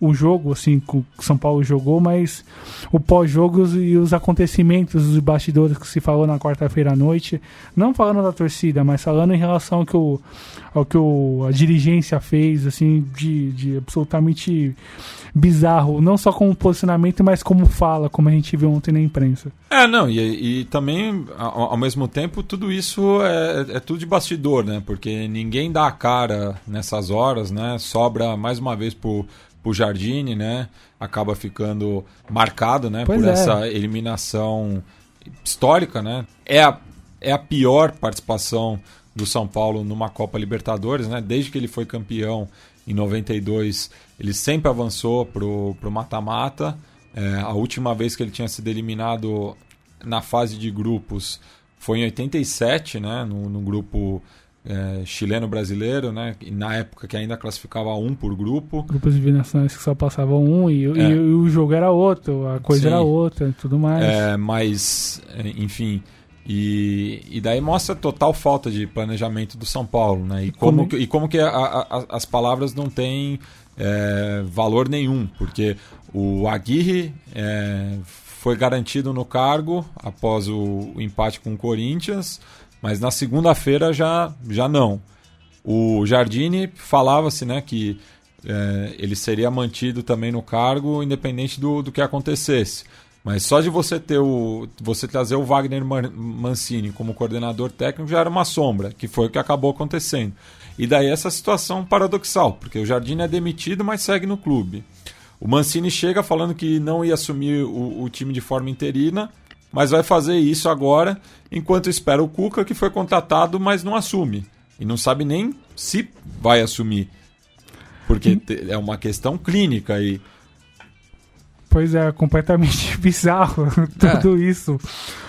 o jogo assim que o São Paulo jogou, mas o pós-jogos e os acontecimentos dos bastidores que se falou na quarta-feira à noite, não falando da torcida, mas falando em relação ao que, o, ao que o, a dirigência fez, assim, de, de absolutamente bizarro, não só como posicionamento, mas como fala, como a gente viu ontem na imprensa. É, não, e, e também, ao, ao, mesmo tempo, tudo isso é, é tudo de bastidor, né? Porque ninguém dá a cara nessas horas, né? Sobra mais uma vez por o Jardine, né? Acaba ficando marcado, né? Pois por é. essa eliminação histórica, né? É a, é a pior participação do São Paulo numa Copa Libertadores, né? Desde que ele foi campeão em 92, ele sempre avançou pro, pro mata-mata. É, a última vez que ele tinha sido eliminado na fase de grupos foi em 87, né? No, no grupo é, chileno-brasileiro, né? na época que ainda classificava um por grupo. Grupos de binacionais que só passavam um e, é. e, e, o jogo era outro, a coisa Sim. era outra tudo mais. É, mas, enfim. E, e daí mostra total falta de planejamento do São Paulo, né? E como, como... Que, e como que a, a, as palavras não têm é, valor nenhum, porque o Aguirre é, foi garantido no cargo após o, o empate com o Corinthians. Mas na segunda-feira já, já não. O Jardine falava-se né, que é, ele seria mantido também no cargo, independente do, do que acontecesse. Mas só de você ter o. você trazer o Wagner Mancini como coordenador técnico já era uma sombra, que foi o que acabou acontecendo. E daí essa situação paradoxal, porque o Jardine é demitido, mas segue no clube. O Mancini chega falando que não ia assumir o, o time de forma interina, mas vai fazer isso agora, enquanto espera o Cuca, que foi contratado, mas não assume. E não sabe nem se vai assumir. Porque é uma questão clínica aí. Pois é, completamente *laughs* bizarro *laughs* tudo é. isso.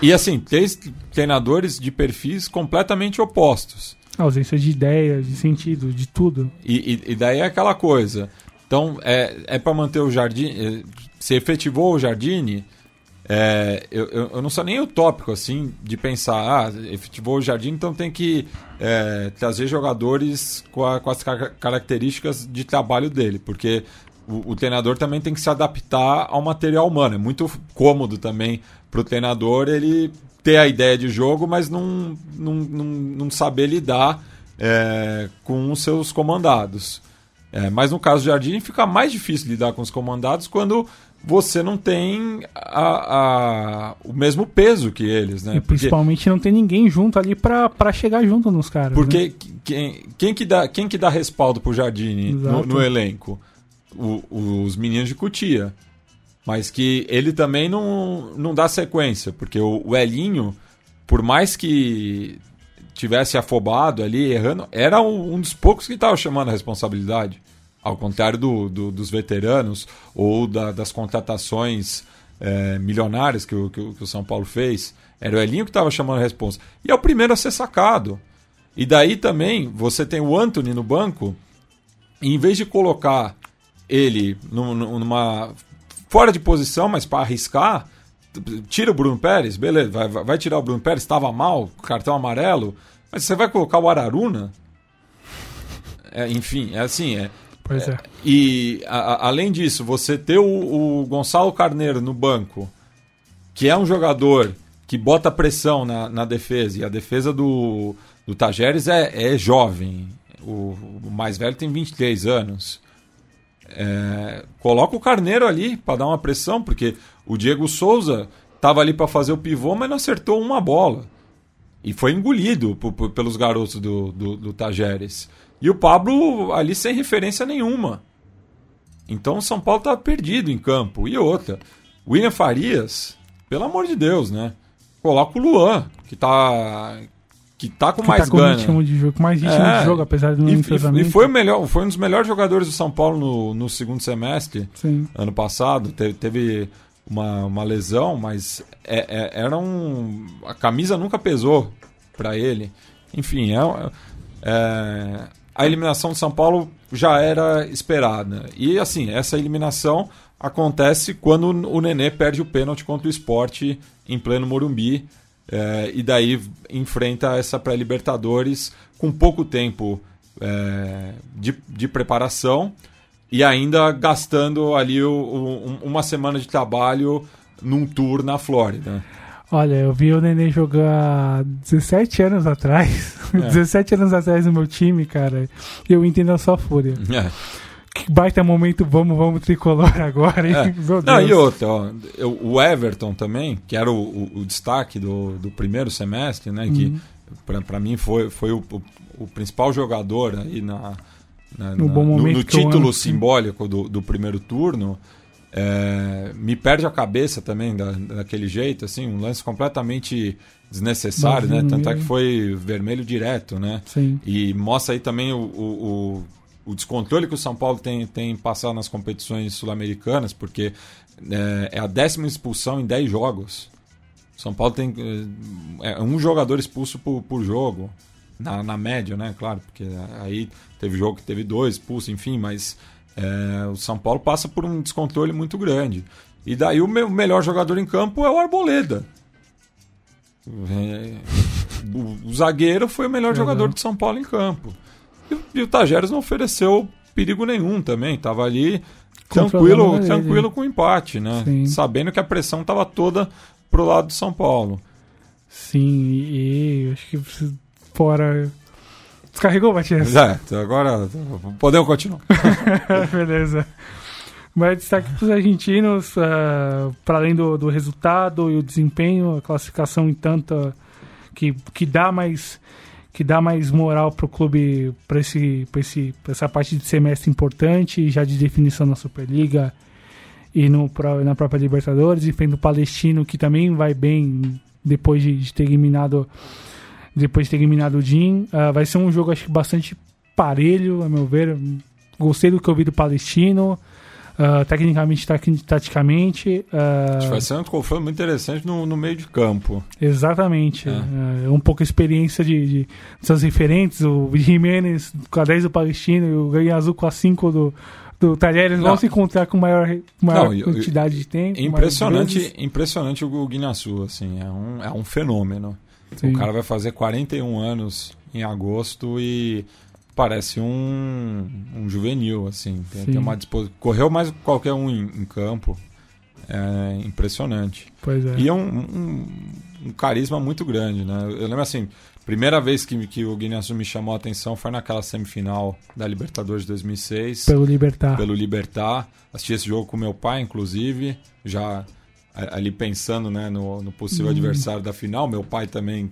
E assim, três treinadores de perfis completamente opostos. ausência de ideias, de sentido, de tudo. E, e, e daí é aquela coisa. Então, é, é para manter o Jardim. É, se efetivou o Jardine, é, eu, eu, não sou nem utópico assim de pensar, ah, o Jardim, então tem que é, trazer jogadores com, a, com, as características de trabalho dele, porque o, o, treinador também tem que se adaptar ao material humano. É muito cômodo também para o treinador ele ter a ideia de jogo, mas não, não, não, não saber lidar é, com os seus comandados. É, mas no caso do Jardim fica mais difícil lidar com os comandados quando você não tem a, a, o mesmo peso que eles, né? E principalmente porque, não tem ninguém junto ali para chegar junto nos caras. Porque né? quem, quem, que dá, quem que dá respaldo pro Jardine no, no, elenco? O, os meninos de Cutia. Mas que ele também não, não dá sequência, porque o, o Elinho, por mais que tivesse afobado ali, errando, era um, um dos poucos que estava chamando a responsabilidade. Ao contrário do, do, dos veteranos ou da, das contratações é, milionárias que o, que, que o São Paulo fez, era o Elinho que estava chamando a responsa. E é o primeiro a ser sacado. E daí também você tem o Anthony no banco, e em vez de colocar ele numa fora de posição, mas para arriscar, tira o Bruno Pérez, beleza, vai, vai tirar o Bruno Pérez, estava mal, cartão amarelo, mas você vai colocar o Araruna? É, enfim, é assim, é, Pois é. E a, além disso, você ter o, o, Gonçalo Carneiro no banco, que é um jogador que bota pressão na, na defesa, e a defesa do, do Tajeres é, é jovem. O, o mais velho tem 23 anos. É, coloca o Carneiro ali para dar uma pressão, porque o Diego Souza estava ali para fazer o pivô, mas não acertou uma bola. E foi engolido por, por, pelos garotos do, do, do Tajeres. E o Pablo ali sem referência nenhuma. Então o São Paulo tá perdido em campo. E outra, William Farias, pelo amor de Deus, né? Coloca o Luan, que tá que tá com que mais tá com gana. ritmo de jogo, mais ritmo é, de jogo, apesar não e, e foi o melhor, foi um dos melhores jogadores do São Paulo no, no segundo semestre, Sim. ano passado. Teve, teve uma, uma lesão, mas é, é, era um a camisa nunca pesou para ele. Enfim, é, é, a eliminação de São Paulo já era esperada. E assim, essa eliminação acontece quando o Nenê perde o pênalti contra o esporte em pleno Morumbi. É, e daí enfrenta essa pré-Libertadores com pouco tempo é, de, de preparação e ainda gastando ali o, o, uma semana de trabalho num tour na Flórida. Olha, eu vi o Nenê jogar 17 anos atrás. É. *laughs* 17 anos atrás no meu time, cara. E eu entendo a sua fúria. É. Que baita momento, vamos, vamos tricolor *laughs* agora, hein? É. Não, e outra, ó, eu, o Everton também, que era o, o, o, destaque do, do primeiro semestre, né? Uhum. Que para mim foi, foi o, o, principal jogador aí na, na, no, na, no, no título simbólico do, do primeiro turno. É, me perde a cabeça também da, daquele jeito, assim, um lance completamente desnecessário, né? Tanto é que foi vermelho direto, né? Sim. E mostra aí também o, o, o, descontrole que o São Paulo tem, tem passado nas competições sul-americanas, porque é, é, a décima expulsão em 10 jogos. São Paulo tem é, é, um jogador expulso por, por jogo, na, na média, né? Claro, porque aí teve jogo que teve dois expulsos, enfim, mas é, o São Paulo passa por um descontrole muito grande. E daí o meu melhor jogador em campo é o Arboleda. É, o, o, zagueiro foi o melhor uhum. jogador de São Paulo em campo. E, e o Tajeres não ofereceu perigo nenhum também. Estava ali tranquilo, tranquilo com o empate, né? Sim. Sabendo que a pressão estava toda pro lado de São Paulo. Sim, e acho que fora Descarregou, Matias? Exato, agora podemos continuar. *laughs* Beleza. Mas destaque para os argentinos, uh, para além do, do resultado e o desempenho, a classificação em tanto que, que dá mais que dá mais moral para o clube para esse, esse, essa parte de semestre importante, já de definição na Superliga e no, pra, na própria Libertadores, e o Palestino, que também vai bem depois de, de ter eliminado depois de ter eliminado o Jin. Uh, vai ser um jogo, acho que bastante parelho, a meu ver. gostei do que eu vi do Palestino. Uh, tecnicamente, taticamente. Uh, vai ser um confronto muito interessante no, no meio de campo. Exatamente. É. Uh, um pouco a experiência de, de seus referentes, o Jimenez com a 10 do Palestino e o Ganha Azul com a 5 do, do Talheres vão se encontrar com maior, maior Não, quantidade eu, de tempo. Impressionante, impressionante o Guinaçu, assim, é um, é um fenômeno. Sim. O cara vai fazer 41 anos em agosto e parece um, um juvenil, assim. Tem, tem uma disposição. Correu mais qualquer um em, em, campo. É impressionante. Pois é. E é um, um, um, carisma muito grande, né? Eu lembro assim, primeira vez que, que o Guinness me chamou a atenção foi naquela semifinal da Libertadores de 2006. Pelo Libertar. Pelo Libertar. Assisti esse jogo com meu pai, inclusive, já ali pensando né, no, no possível hum. adversário da final. Meu pai também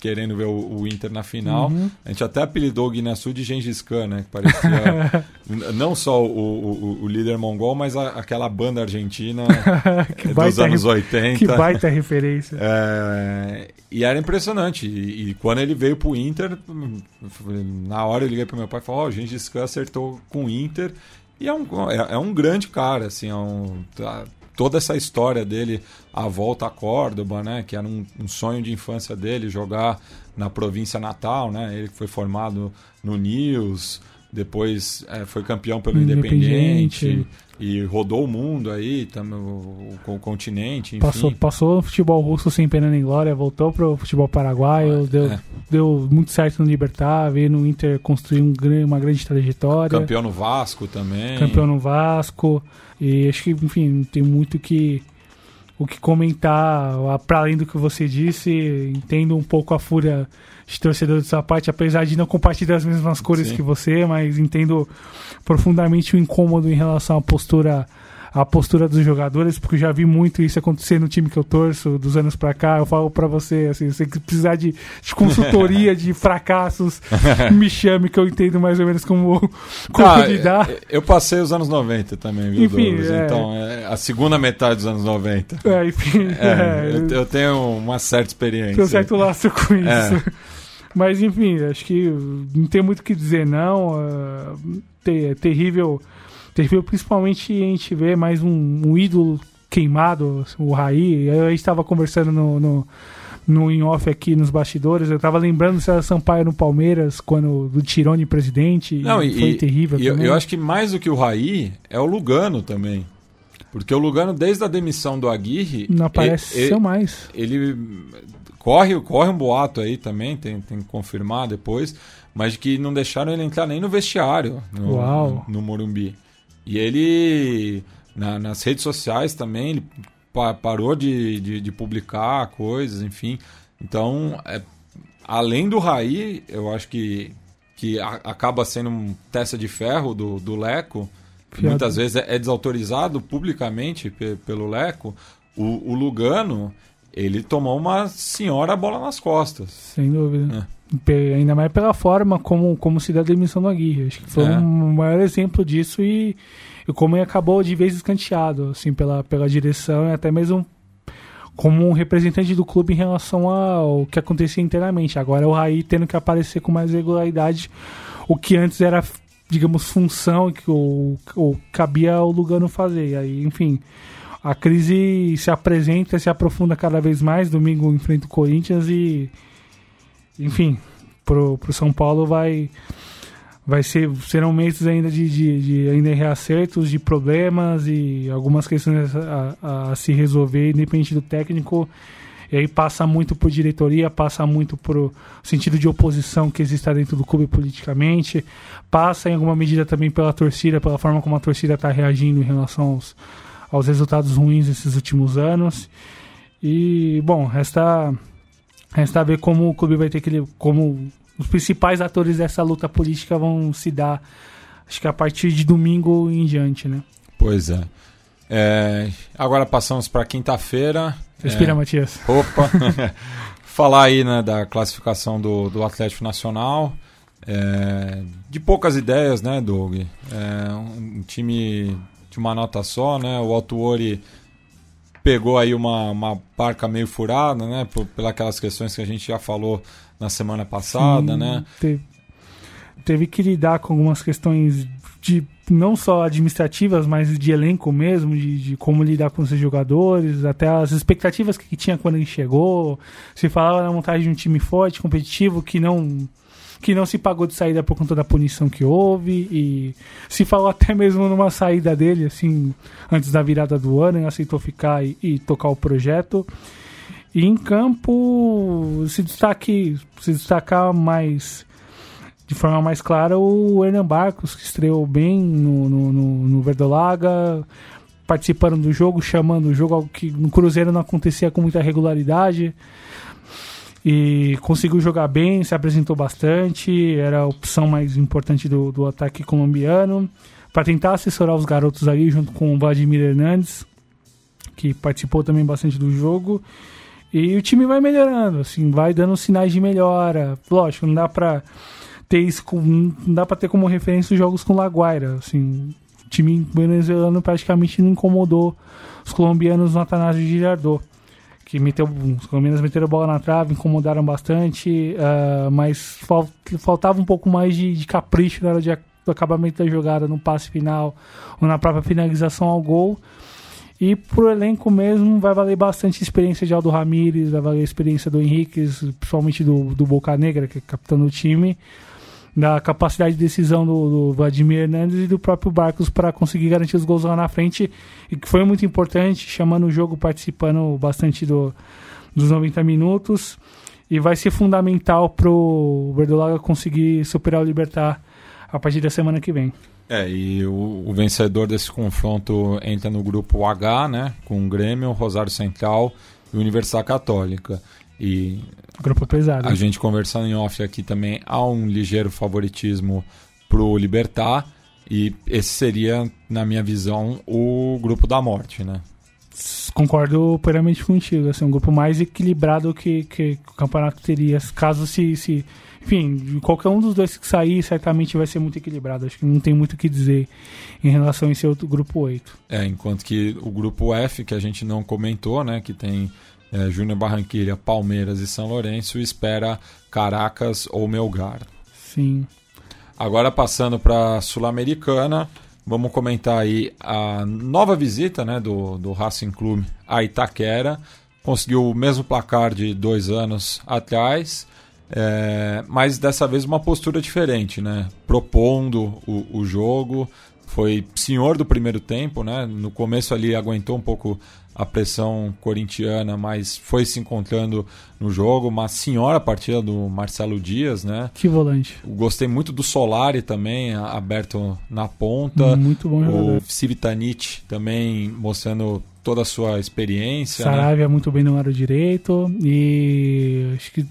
querendo ver o, o Inter na final. Uhum. A gente até apelidou o Guiné-Sul de Gengis Khan, né? Que parecia *laughs* não só o, o, o, líder mongol, mas a, aquela banda argentina *laughs* dos anos 80. Que baita referência. *laughs* É, e era impressionante. E, e, quando ele veio pro Inter, na hora eu liguei pro meu pai e falei, ó, oh, o Gengis Khan acertou com o Inter. E é um, é, é um grande cara, assim, é um, tá, toda essa história dele, a volta a Córdoba, né, que era um, um, sonho de infância dele, jogar na província natal, né, ele foi formado no News, depois é, foi campeão pelo Independente, Independente e rodou o mundo aí, tam, o, o, o continente, enfim. Passou, passou o futebol russo sem pena nem glória, voltou pro futebol paraguaio, é, deu, é. deu muito certo no Libertar, veio no Inter construir um, uma grande trajetória. Campeão no Vasco também. Campeão no Vasco. E acho que, enfim, tem muito que o que comentar, para além do que você disse, entendo um pouco a fúria de torcedor de sua parte, apesar de não compartilhar as mesmas cores Sim. que você, mas entendo profundamente o incômodo em relação à postura a postura dos jogadores, porque eu já vi muito isso acontecer no time que eu torço dos anos para cá. Eu falo para você, assim, você que precisar de, de consultoria de fracassos, *laughs* me chame que eu entendo mais ou menos como, como ah, lidar. Eu passei os anos 90 também, viu, enfim, Douglas? É... Então, é a segunda metade dos anos 90. É, enfim. É, eu, eu, tenho uma certa experiência. Tenho um certo laço com é. isso. Mas, enfim, acho que não tem muito o que dizer, não. Uh, é terrível Terrível, principalmente a gente vê mais um, um ídolo queimado, o Raí. A gente estava conversando no, no, no in-off aqui nos bastidores. Eu estava lembrando do César Sampaio no Palmeiras, quando do Tirone presidente. Não, e, foi terrível. E eu, eu, acho que mais do que o Raí é o Lugano também. Porque o Lugano, desde a demissão do Aguirre. Não apareceu ele, mais. Ele corre, corre um boato aí também, tem, tem que confirmar depois, mas que não deixaram ele entrar nem no vestiário no, no, no Morumbi. E ele, na, nas redes sociais também, ele pa parou de, de, de, publicar coisas, enfim. Então, é, além do Raí, eu acho que, que a, acaba sendo um testa de ferro do, do Leco, que muitas vezes é, é, desautorizado publicamente pe, pelo Leco, o, o, Lugano, ele tomou uma senhora bola nas costas. Sem dúvida. É. Ainda mais pela forma como, como se dá a demissão do Aguirre. Acho que foi é. um maior exemplo disso e, e como ele acabou de vez escanteado assim, pela, pela direção e até mesmo como um representante do clube em relação ao que acontecia internamente. Agora o Raí tendo que aparecer com mais regularidade, o que antes era, digamos, função que o, o cabia ao Lugano fazer. E aí, enfim, a crise se apresenta, se aprofunda cada vez mais. Domingo enfrenta o Corinthians e, enfim, pro, pro São Paulo vai vai ser serão meses ainda de, de, de ainda reacertos de problemas e algumas questões a, a, se resolver independente do técnico e aí passa muito por diretoria passa muito por sentido de oposição que exista dentro do clube politicamente passa em alguma medida também pela torcida pela forma como a torcida está reagindo em relação aos aos resultados ruins desses últimos anos. E, bom, resta, resta ver como o clube vai ter que. como os principais atores dessa luta política vão se dar, acho que a partir de domingo em diante, né? Pois é. é agora passamos para quinta-feira. Respira, é, Matias. Opa! *laughs* Falar aí né, da classificação do, do Atlético Nacional. É, de poucas ideias, né, Doug? É um time de uma nota só, né? O Altuori pegou aí uma, uma parca meio furada, né? Por, pelas questões que a gente já falou na semana passada, Sim, né? Teve, teve que lidar com algumas questões de não só administrativas, mas de elenco mesmo, de, de como lidar com os jogadores, até as expectativas que tinha quando ele chegou. Se falava na montagem de um time forte, competitivo, que não que não se pagou de saída por conta da punição que houve e se falou até mesmo numa saída dele assim antes da virada do ano, ele aceitou ficar e, e tocar o projeto. E em campo se destaque, se destacar mais de forma mais clara o Hernan Barcos, que estreou bem no, no, no, no Verdolaga, participando do jogo, chamando o jogo, algo que no Cruzeiro não acontecia com muita regularidade. E conseguiu jogar bem, se apresentou bastante, era a opção mais importante do, do ataque colombiano. Para tentar assessorar os garotos ali, junto com o Vladimir Hernandes, que participou também bastante do jogo. E o time vai melhorando, assim, vai dando sinais de melhora. Lógico, não dá para ter isso com, não dá para ter como referência os jogos com Laguaira, assim, o time venezuelano praticamente não incomodou os colombianos no Atanásio Girardot, que meteu, os colombianos meteram a bola na trave, incomodaram bastante, uh, mas fal, faltava um pouco mais de, de capricho na hora de, do acabamento da jogada, no passe final ou na própria finalização ao gol. E pro elenco mesmo vai valer bastante a experiência de Aldo Ramírez, vai valer a experiência do Henrique, principalmente do, do Boca Negra, que é capitão do time da capacidade de decisão do, do, Vladimir Hernandes e do próprio Barcos para conseguir garantir os gols lá na frente, e que foi muito importante, chamando o jogo, participando bastante do, dos 90 minutos, e vai ser fundamental para o Verdolaga conseguir superar o Libertar a partir da semana que vem. É, e o, o, vencedor desse confronto entra no grupo H, né, com o Grêmio, Rosário Central e Universidade Católica. E Grupo pesado. A gente conversando em off aqui também há um ligeiro favoritismo pro Libertar e esse seria, na minha visão, o grupo da morte, né? Concordo plenamente contigo. Assim, um grupo mais equilibrado que, que o campeonato teria. Caso se, se. Enfim, qualquer um dos dois que sair, certamente vai ser muito equilibrado. Acho que não tem muito o que dizer em relação a esse outro grupo 8. É, enquanto que o grupo F, que a gente não comentou, né? Que tem é, Júnior Barranquilha, Palmeiras e São Lourenço espera Caracas ou Melgar. Sim. Agora passando para a Sul-Americana, vamos comentar aí a nova visita né, do, do Racing Clube a Itaquera. Conseguiu o mesmo placar de dois anos atrás, é, mas dessa vez uma postura diferente, né? propondo o, o jogo. Foi senhor do primeiro tempo, né? no começo ali aguentou um pouco a pressão corintiana, mas foi se encontrando no jogo. Uma senhora partida do Marcelo Dias, né? Que volante. Gostei muito do Solari também, aberto na ponta. Muito bom jogador. O Civitanite também mostrando toda a sua experiência. Saravia né? muito bem no lado direito e acho que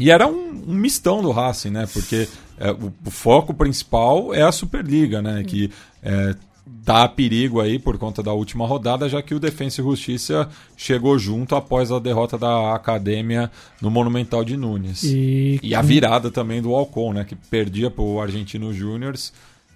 e era um, um mistão do Racing, né? Porque é, o, o, foco principal é a Superliga, né? Que é, dá perigo aí por conta da última rodada, já que o Defensa e Justiça chegou junto após a derrota da Academia no Monumental de Nunes. E, e a virada também do Alcon, né, que perdia para o Argentino Júniors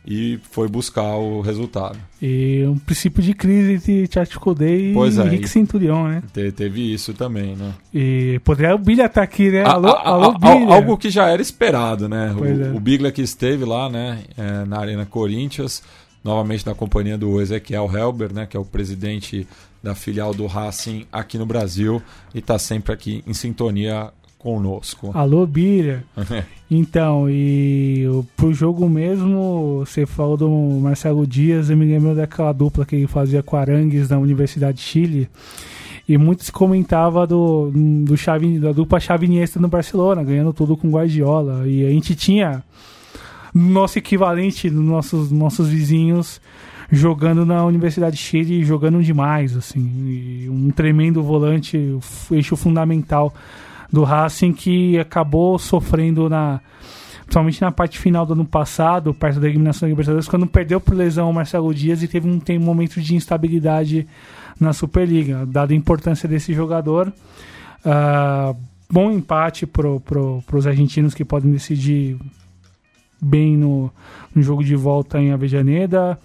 e foi buscar o resultado. E um princípio de crise de Tchatcho Kodei e é, Henrique Centurion, né? Teve isso também, né? E poderia o Bilha estar tá aqui, né? Alô, a, a, alô a, Algo que já era esperado, né? O, é. o Biglia que esteve lá, né, é, na Arena Corinthians, novamente na companhia do Ezequiel Helber, né, que é o presidente da filial do Racing aqui no Brasil e está sempre aqui em sintonia conosco. Alô, Bira. *laughs* então, e pro jogo mesmo, você falou do Marcelo Dias, eu me lembro daquela dupla que ele fazia com Arangues na Universidade de Chile. E muito se comentava do, do Xavi, da dupla Xaviniesta no Barcelona, ganhando tudo com Guardiola. E a gente tinha nosso equivalente dos nossos, nossos vizinhos jogando na Universidade de Chile, jogando demais, assim, um tremendo volante, eixo fundamental do Racing que acabou sofrendo na principalmente na parte final do ano passado, perto da eliminação da Libertadores, quando perdeu por lesão o Marcelo Dias e teve um, tem um momento de instabilidade na Superliga, dada a importância desse jogador. Uh, bom empate para pro, os argentinos que podem decidir bem no, no jogo de volta em Avejaneda.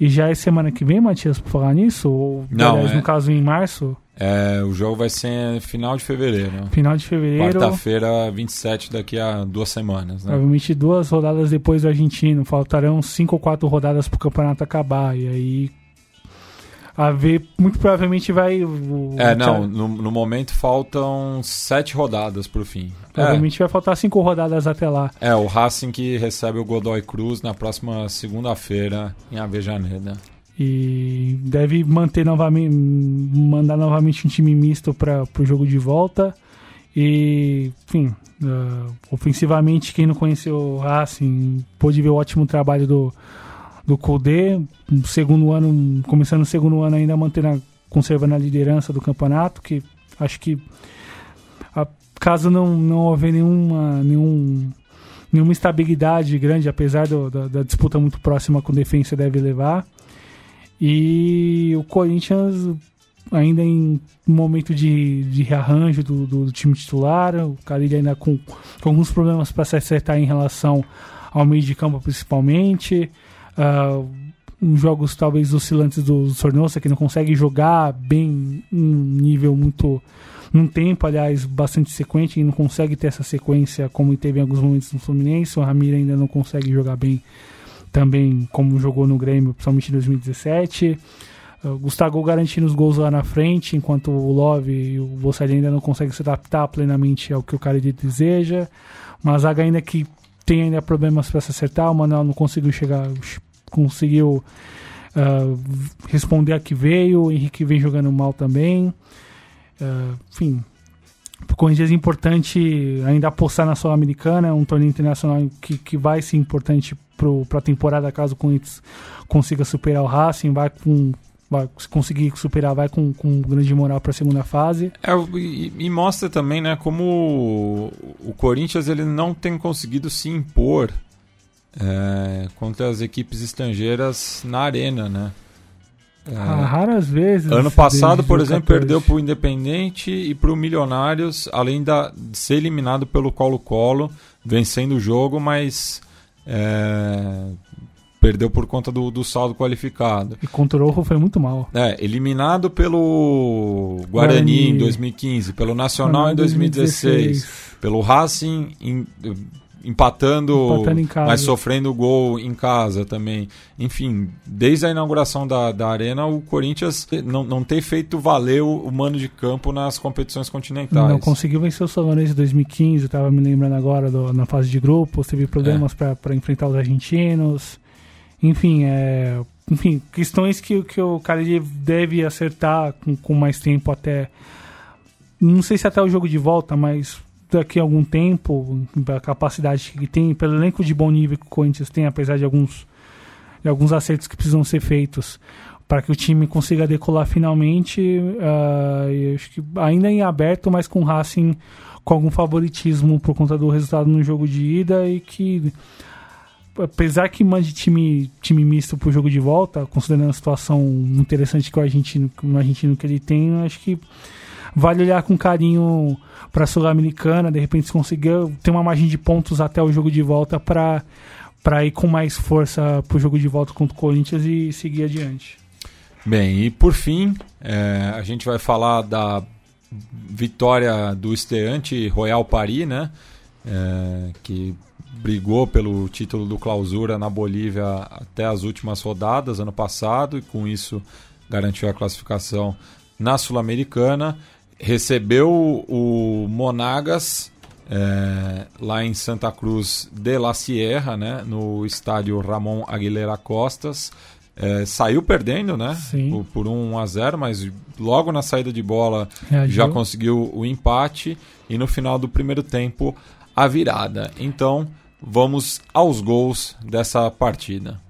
E já é semana que vem, Matias, por falar nisso? Ou, Não, aliás, é... no caso, em março? É, o jogo vai ser final de fevereiro. Final de fevereiro. Quarta-feira, 27, daqui a duas semanas. Né? Provavelmente duas rodadas depois do argentino. Faltarão cinco ou quatro rodadas para o campeonato acabar. E aí. A ver, muito provavelmente vai. O, é, não, no, no, momento faltam sete rodadas para o fim. Provavelmente é. vai faltar cinco rodadas até lá. É, o Racing que recebe o Godoy Cruz na próxima segunda-feira em Avejaneda. E deve manter novamente, mandar novamente um time misto para o jogo de volta. E, enfim, uh, ofensivamente, quem não conheceu o Racing pôde ver o ótimo trabalho do, do. No segundo ano, começando o segundo ano ainda mantendo, conservando a liderança do campeonato, que acho que a, caso não, não houver nenhuma, nenhum, nenhuma estabilidade grande, apesar do, da, da disputa muito próxima com defesa deve levar. E o Corinthians ainda em momento de, de rearranjo do, do, do time titular, o Carilli ainda com, com alguns problemas para se acertar em relação ao meio de campo principalmente. Uh, jogos talvez oscilantes do Sornosa que não consegue jogar bem um nível muito num tempo aliás bastante sequente e não consegue ter essa sequência como teve em alguns momentos no Fluminense o Ramiro ainda não consegue jogar bem também como jogou no Grêmio, principalmente em 2017. Uh, Gustavo garantindo os gols lá na frente, enquanto o Love e o Bolsonaro ainda não conseguem se adaptar plenamente ao que o cara deseja. Uma zaga ainda que tem ainda problemas para se acertar, o Manuel não conseguiu chegar, conseguiu uh, responder a que veio, o Henrique vem jogando mal também. Uh, enfim, o Corinthians é importante ainda apostar na Sul-Americana, é um torneio internacional que, que vai ser importante para a temporada, caso o Corinthians consiga superar o Racing, vai com vai conseguir superar, vai com, com grande moral para a segunda fase. É, e, e, mostra também, né, como o, Corinthians ele não tem conseguido se impor é, contra as equipes estrangeiras na arena, né? É, ah, raras vezes. Ano passado, por exemplo, 14. perdeu para o Independente e para o Milionários, além da, de ser eliminado pelo Colo-Colo, vencendo o jogo, mas é, perdeu por conta do, do, saldo qualificado. E contra o Rojo foi muito mal. É, eliminado pelo Guarani, Guarani. em 2015, pelo Nacional em 2016, 2016, pelo Racing em, empatando, empatando mas sofrendo gol em casa também. Enfim, desde a inauguração da, da Arena, o Corinthians não, não tem feito valer o, o mano de campo nas competições continentais. Não conseguiu vencer o Salonense em 2015, estava me lembrando agora do, na fase de grupos, teve problemas é. para enfrentar os argentinos. Enfim, é, enfim, questões que, que o cara deve acertar com, com mais tempo até. Não sei se até o jogo de volta, mas daqui a algum tempo, a capacidade que tem, pelo elenco de bom nível que o Corinthians tem, apesar de alguns, de alguns acertos que precisam ser feitos para que o time consiga decolar finalmente, uh, acho que ainda em aberto, mas com o Racing com algum favoritismo por conta do resultado no jogo de ida e que apesar que mande time, time misto para o jogo de volta, considerando a situação interessante que o argentino, o argentino que ele tem, acho que vale olhar com carinho para a Sul-Americana, de repente se conseguir ter uma margem de pontos até o jogo de volta para para ir com mais força para o jogo de volta contra o Corinthians e seguir adiante. Bem, e por fim, é, a gente vai falar da vitória do estreante Royal Paris, né? É, que brigou pelo título do Clausura na Bolívia até as últimas rodadas ano passado e com isso garantiu a classificação na Sul-Americana recebeu o Monagas é, lá em Santa Cruz de la Sierra, né, no estádio Ramon Aguilera Costas. É, saiu perdendo, né? Por, por 1 a 0, mas logo na saída de bola Reagiu. já conseguiu o empate e no final do primeiro tempo a virada. Então, vamos aos gols dessa partida.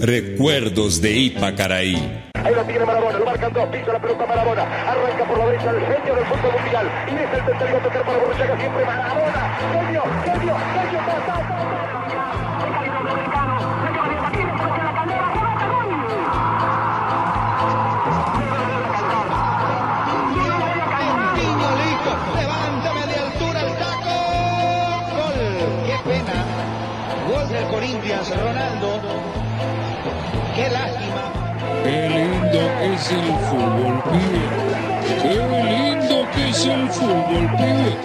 Recuerdos de Ipacaraí. Ahí lo tiene Marabona, lo marcan dos, pisa la pelota Marabona, arranca por la derecha el genio del fútbol mundial, y es el tercero a tocar para Borruchaga, siempre Marabona, genio, genio, genio, ta, Ronaldo. Qué lástima. Qué lindo es el fútbol, pibe. Qué lindo que es el fútbol, pibe.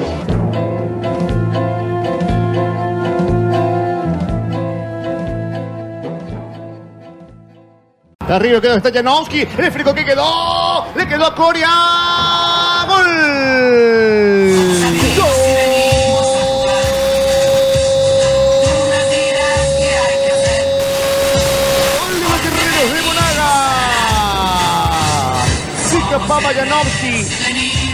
Arriba quedó Stajanowski. El frico que quedó. Le quedó a Coria. ¡Gol! Papa Janowski.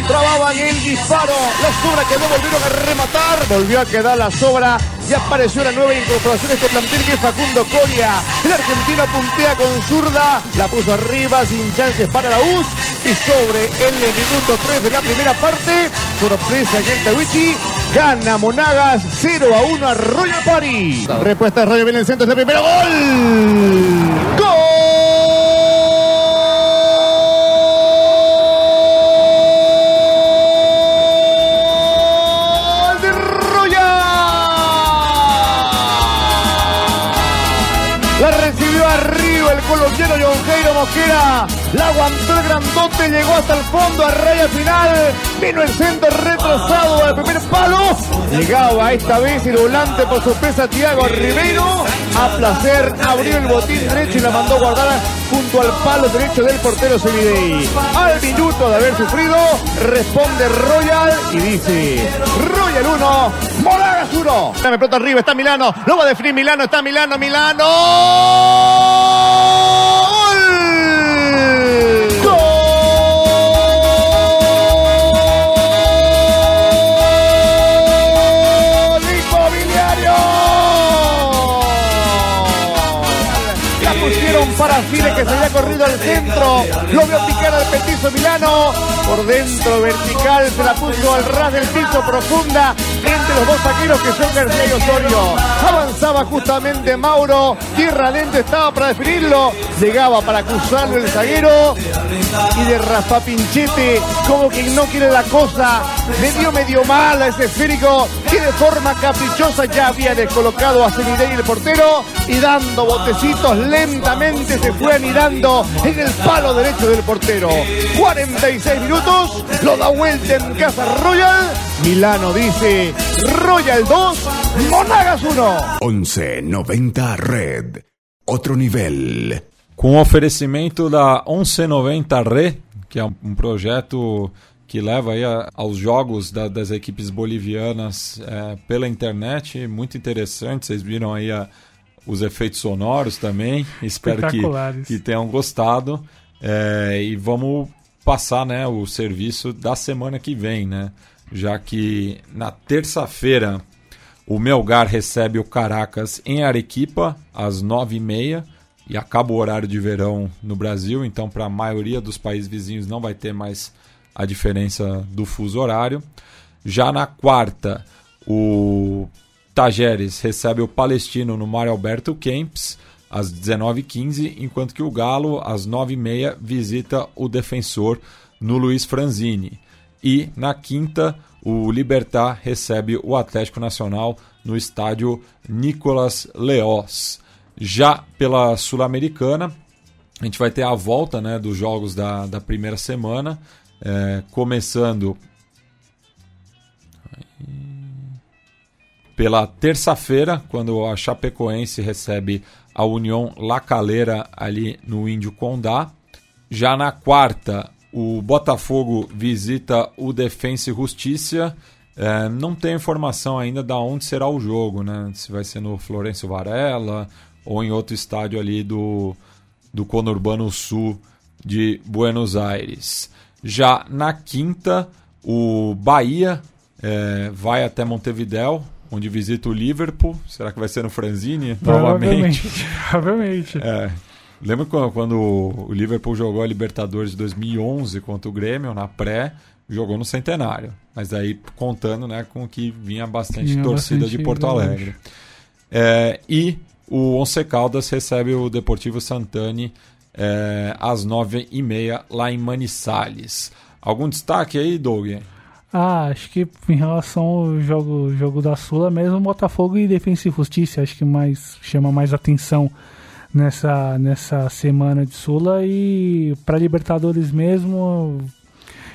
Trababan el disparo. La sobra que no volvieron a rematar. Volvió a quedar la sobra. Y apareció una nueva incorporación este plantel que es Facundo Coria. El argentino puntea con zurda. La puso arriba sin chances para la US. Y sobre el minuto 3 de la primera parte. Sorpresa en el Tawichi. Gana Monagas 0 a 1 a Royal Party. Respuesta de Rayo viene el centro del primero. ¡Gol! ¡Gol! Colombiano John Jairo Mosquera. La aguantó el grandote, llegó hasta el fondo a raya final. Vino el centro retrasado al primer palo. Llegaba esta vez el volante por sorpresa Tiago Ribeiro. A placer abrió el botín derecho y la mandó guardar junto al palo derecho del portero Semidey. Al minuto de haber sufrido, responde Royal y dice: Royal 1, Moragas 1. Me pelota arriba, está Milano, lo va a definir Milano, está Milano, Milano. Para Fide que se había corrido al centro. Lo vio picar al petizo Milano. Por dentro vertical se la puso al ras del piso profunda entre los dos saqueros que son García y Osorio. Avanzaba justamente Mauro. Tierra lenta estaba para definirlo. Llegaba para cruzarlo el zaguero. Y de Rafa Pinchete, como quien no quiere la cosa, le dio medio mal a ese esférico que de forma caprichosa ya había descolocado a Semidey el portero y dando botecitos lentamente se fue anidando en el palo derecho del portero. 46 minutos, lo da vuelta en Casa Royal. Milano dice Royal 2, Monagas 1. 1190 Red, outro nível. Com o oferecimento da 1190 Red, que é um projeto que leva aí a, aos jogos da, das equipes bolivianas é, pela internet, muito interessante. Vocês viram aí a, os efeitos sonoros também. Espero que, que tenham gostado. É, e vamos passar né, o serviço da semana que vem, né? Já que na terça-feira o Melgar recebe o Caracas em Arequipa às nove e meia e acaba o horário de verão no Brasil, então para a maioria dos países vizinhos não vai ter mais a diferença do fuso horário. Já na quarta, o Tajeres recebe o Palestino no Mário Alberto Kempis às 19h15, enquanto que o Galo, às 9h30, visita o Defensor no Luiz Franzini. E na quinta, o Libertar recebe o Atlético Nacional no estádio Nicolas Leós. Já pela Sul-Americana, a gente vai ter a volta né, dos jogos da, da primeira semana. É, começando pela terça-feira, quando a Chapecoense recebe a União La Calera ali no Índio Condá. Já na quarta, o Botafogo visita o Defensa e Justiça. É, não tem informação ainda de onde será o jogo, né? Se vai ser no Florencio Varela ou em outro estádio ali do, do Conurbano Sul de Buenos Aires. Já na quinta, o Bahia é, vai até Montevidéu, onde visita o Liverpool. Será que vai ser no Franzini novamente? *laughs* Provavelmente. É. Lembra quando o Liverpool jogou a Libertadores de 2011 contra o Grêmio, na pré, jogou no Centenário. Mas aí contando né, com que vinha bastante vinha torcida bastante de Porto Alegre. É, e o Once Caldas recebe o Deportivo Santani é, às nove e meia lá em Manizales. Algum destaque aí, Doug? Ah, acho que em relação ao jogo, jogo da Sula, mesmo Botafogo e Defensa e Justiça, acho que mais chama mais atenção nessa, nessa semana de Sula. E para Libertadores mesmo,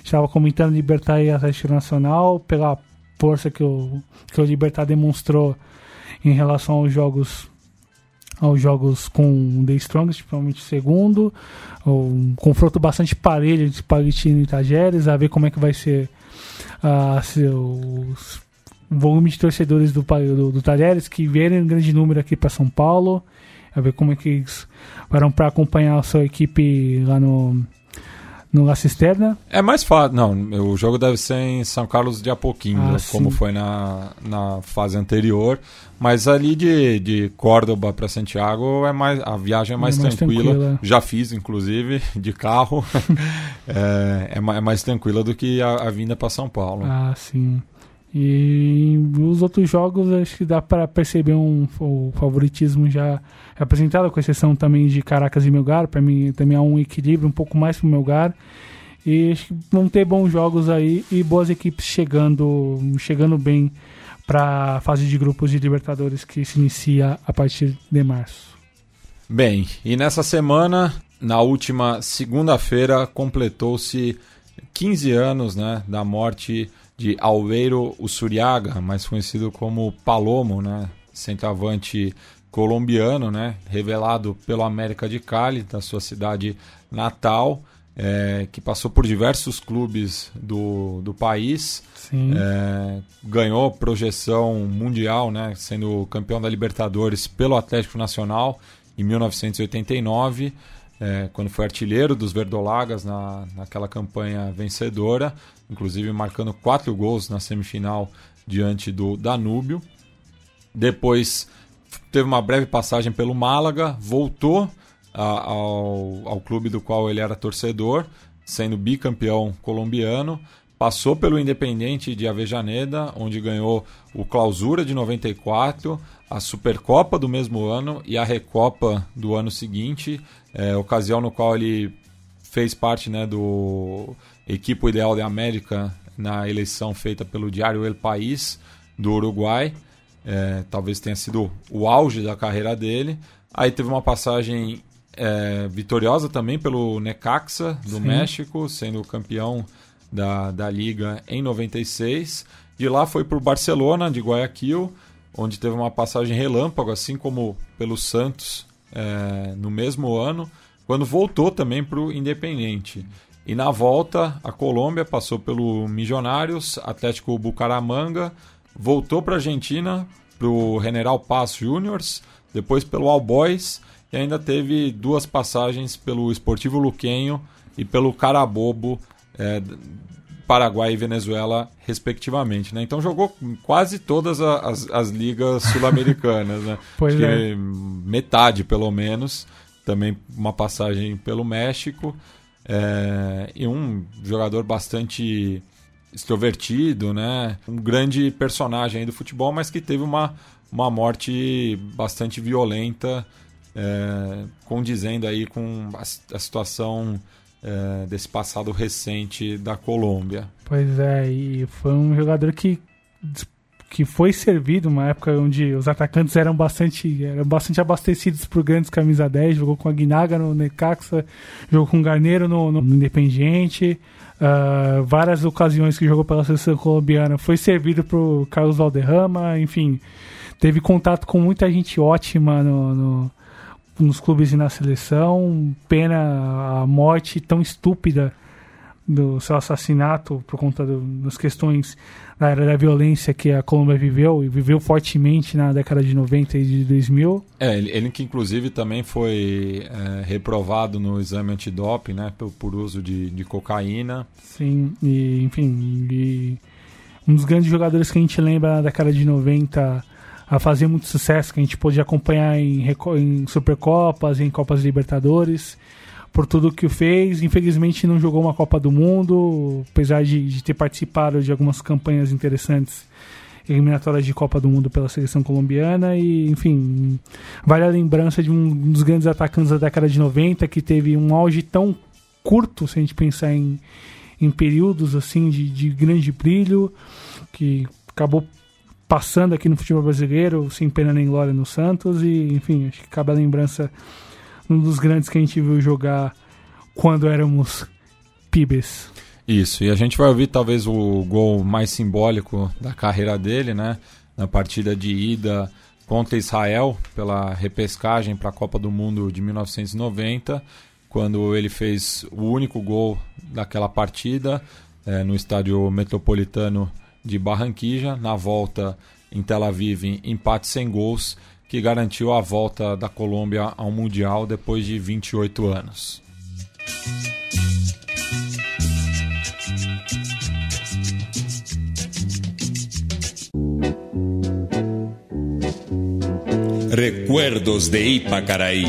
estava comentando Libertar e Atlético Nacional pela força que o, que o Libertar demonstrou em relação aos jogos aos jogos com The Strongest, principalmente o segundo, um confronto bastante parelho entre Palestino e Tajeres, a ver como é que vai ser uh, seus volume de torcedores do, do, do Talheres que vierem em grande número aqui para São Paulo, a ver como é que eles farão para acompanhar a sua equipe lá no, no La Cisterna. É mais fácil. Não, o jogo deve ser em São Carlos de Apoquindo, ah, como foi na, na fase anterior. Mas ali de, de Córdoba para Santiago é mais a viagem é mais, é mais tranquila. tranquila. Já fiz, inclusive, *laughs* de carro. *laughs* é, é, é, mais tranquila do que a, a vinda para São Paulo. Ah, sim. E os outros jogos acho que dá para perceber um, favoritismo já apresentado, com exceção também de Caracas e Melgar. Para mim também há um equilíbrio um pouco mais para Melgar. E acho que vão ter bons jogos aí e boas equipes chegando, chegando bem para a fase de grupos de Libertadores que se inicia a partir de março. Bem, e nessa semana, na última segunda-feira, completou-se 15 anos né, da morte de Alveiro Usuriaga, mais conhecido como Palomo, né? centroavante colombiano, né? revelado pelo América de Cali, da sua cidade natal, é, que passou por diversos clubes do, do país, é, ganhou projeção mundial, né? sendo campeão da Libertadores pelo Atlético Nacional em 1989 é, quando foi artilheiro dos Verdolagas na, naquela campanha vencedora, inclusive marcando quatro gols na semifinal diante do Danúbio. Depois teve uma breve passagem pelo Málaga, voltou a, ao, ao clube do qual ele era torcedor, sendo bicampeão colombiano. Passou pelo Independente de Avejaneda, onde ganhou o Clausura de 94, a Supercopa do mesmo ano e a Recopa do ano seguinte, é, ocasião no qual ele fez parte né, do equipe ideal da América na eleição feita pelo diário El País do Uruguai. É, talvez tenha sido o auge da carreira dele. Aí teve uma passagem é, vitoriosa também pelo Necaxa do Sim. México, sendo campeão da, da liga em 96. De lá foi para o Barcelona de Guayaquil, onde teve uma passagem relâmpago, assim como pelo Santos é, no mesmo ano, quando voltou também para o Independente. E na volta, a Colômbia passou pelo Milionários, Atlético Bucaramanga, voltou para a Argentina, para o General Paz Juniors, depois pelo All Boys e ainda teve duas passagens pelo Esportivo Luquenho e pelo Carabobo é, Paraguai e Venezuela, respectivamente. Né? Então jogou quase todas as, as ligas *laughs* sul-americanas. Né? pois é. metade, pelo menos. Também uma passagem pelo México. É, e um jogador bastante extrovertido, né? Um grande personagem do futebol, mas que teve uma, uma morte bastante violenta, é, condizendo aí com a, a situação é, desse passado recente da Colômbia. Pois é, e foi um jogador que que foi servido uma época onde os atacantes eram bastante, eram bastante abastecidos por grandes camisa 10, jogou com a Guinaga no Necaxa, jogou com o Garneiro no, no Independiente, uh, várias ocasiões que jogou pela seleção colombiana, foi servido por Carlos Valderrama, enfim, teve contato com muita gente ótima no, no nos clubes e na seleção. Pena a morte tão estúpida do seu assassinato por conta do, das questões da era da violência que a Colômbia viveu e viveu fortemente na década de 90 e de 2000. É, ele, ele que inclusive também foi é, reprovado no exame antidoping, né, por, por uso de, de cocaína. Sim, e enfim, e um dos grandes jogadores que a gente lembra na década de 90 a fazer muito sucesso, que a gente pôde acompanhar em, em Supercopas, em Copas Libertadores, por tudo que fez. Infelizmente não jogou uma Copa do Mundo, apesar de, de ter participado de algumas campanhas interessantes eliminatórias de Copa do Mundo pela seleção colombiana e, enfim, vale a lembrança de um dos grandes atacantes da década de 90 que teve um auge tão curto, se a gente pensar em, em períodos assim de, de grande brilho, que acabou passando aqui no futebol brasileiro, sem pena nem glória no Santos, e enfim, acho que cabe a lembrança um dos grandes que a gente viu jogar quando éramos pibes. Isso, e a gente vai ouvir talvez o gol mais simbólico da carreira dele, né? Na partida de ida contra Israel pela repescagem para a Copa do Mundo de 1990, quando ele fez o único gol daquela partida é, no estádio metropolitano de Barranquilla, na volta em Tel Aviv, empate sem gols, que garantiu a volta da Colômbia ao Mundial depois de 28 anos. Recuerdos de Ipacaraí.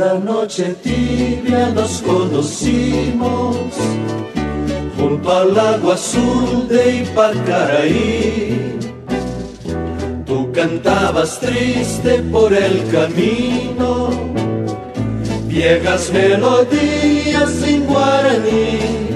Una noche tibia nos conocimos. Junto al agua azul de Ipacaraí cantabas triste por el camino, viejas melodías en guaraní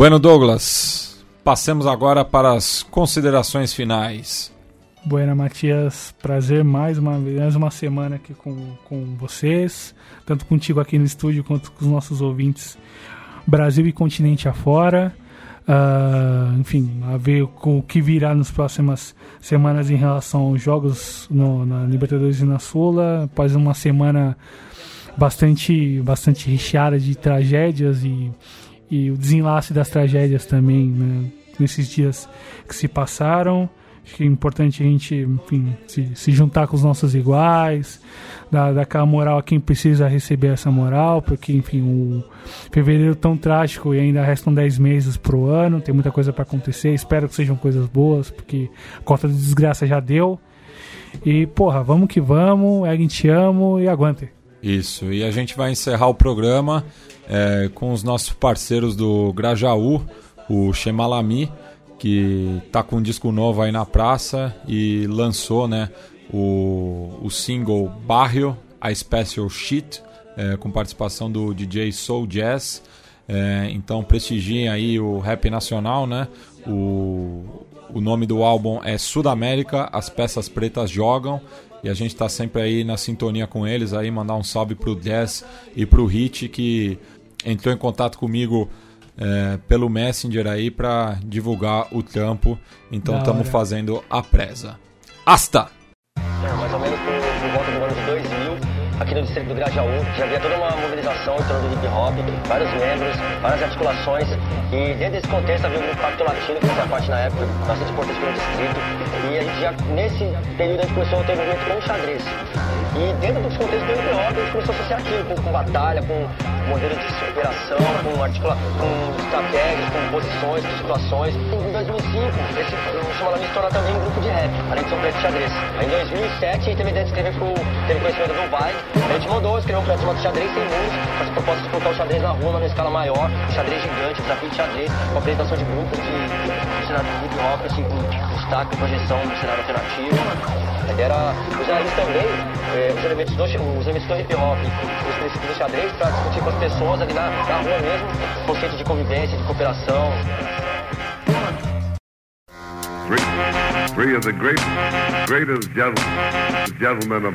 Bueno, Douglas, passemos agora para as considerações finais. Buena, Matias, prazer mais uma vez, uma semana aqui com, com vocês, tanto contigo aqui no estúdio quanto com os nossos ouvintes Brasil e continente afora. Uh, enfim, a ver com o que virá nas próximas semanas em relação aos jogos no, na Libertadores e na Sula, após uma semana bastante, bastante recheada de tragédias e e o desenlace das tragédias também, né, nesses dias que se passaram. Acho que é importante a gente, enfim, se, se juntar com os nossos iguais, dar, aquela moral a quem precisa receber essa moral, porque, enfim, o fevereiro tão trágico e ainda restam 10 meses pro ano, tem muita coisa para acontecer. Espero que sejam coisas boas, porque a cota de desgraça já deu. E, porra, vamos que vamos, Egg te amo e aguante. Isso, e a gente vai encerrar o programa é, com os nossos parceiros do Grajaú, o Shemalami, que tá com um disco novo aí na praça e lançou né, o, o single Barrio, a Special Shit, é, com participação do DJ Soul Jazz. É, então prestigiem aí o rap nacional, né? O, o nome do álbum é Sudamérica, As Peças Pretas Jogam. E a gente está sempre aí na sintonia com eles, aí mandar um salve pro Jazz e pro Hit que entrou em contato comigo é, pelo Messenger aí para divulgar o trampo. Então estamos fazendo a presa. Hasta! É, mais ou menos por volta do ano de 2000, aqui no distrito do Grajaú, já havia toda uma mobilização em torno do hip hop, vários membros, várias articulações. E dentro desse contexto havia o grupo Pacto Latino, que fazia parte na época, bastante importante pelo distrito. E a gente já, nesse período, a gente começou a ter movimento com o xadrez. E dentro dos contextos do hip hop, a gente começou a associar aquilo com, com batalha, com modelo de operação, com, articula com estratégias, com posições, com situações. Em 2005, esse, o Chamalami se torna também um grupo de rap, além de ser um projeto de xadrez. Aí, em 2007, a gente teve ideia de escrever teve conhecimento do Vai, a gente mandou escrever um projeto chamado Xadrez Sem Muros, com essa proposta de colocar o xadrez na rua, numa escala maior, xadrez gigante, desafio de xadrez, com apresentação de grupos de, de cenário de hip hop, assim, com destaque, projeção do cenário alternativo. Era usar eles também, eh, os, elementos do, os elementos do hip hop, os princípios do xadrez, para discutir com as pessoas ali na, na rua mesmo, conceito de convivência, de cooperação. Three of the great, greatest gentlemen of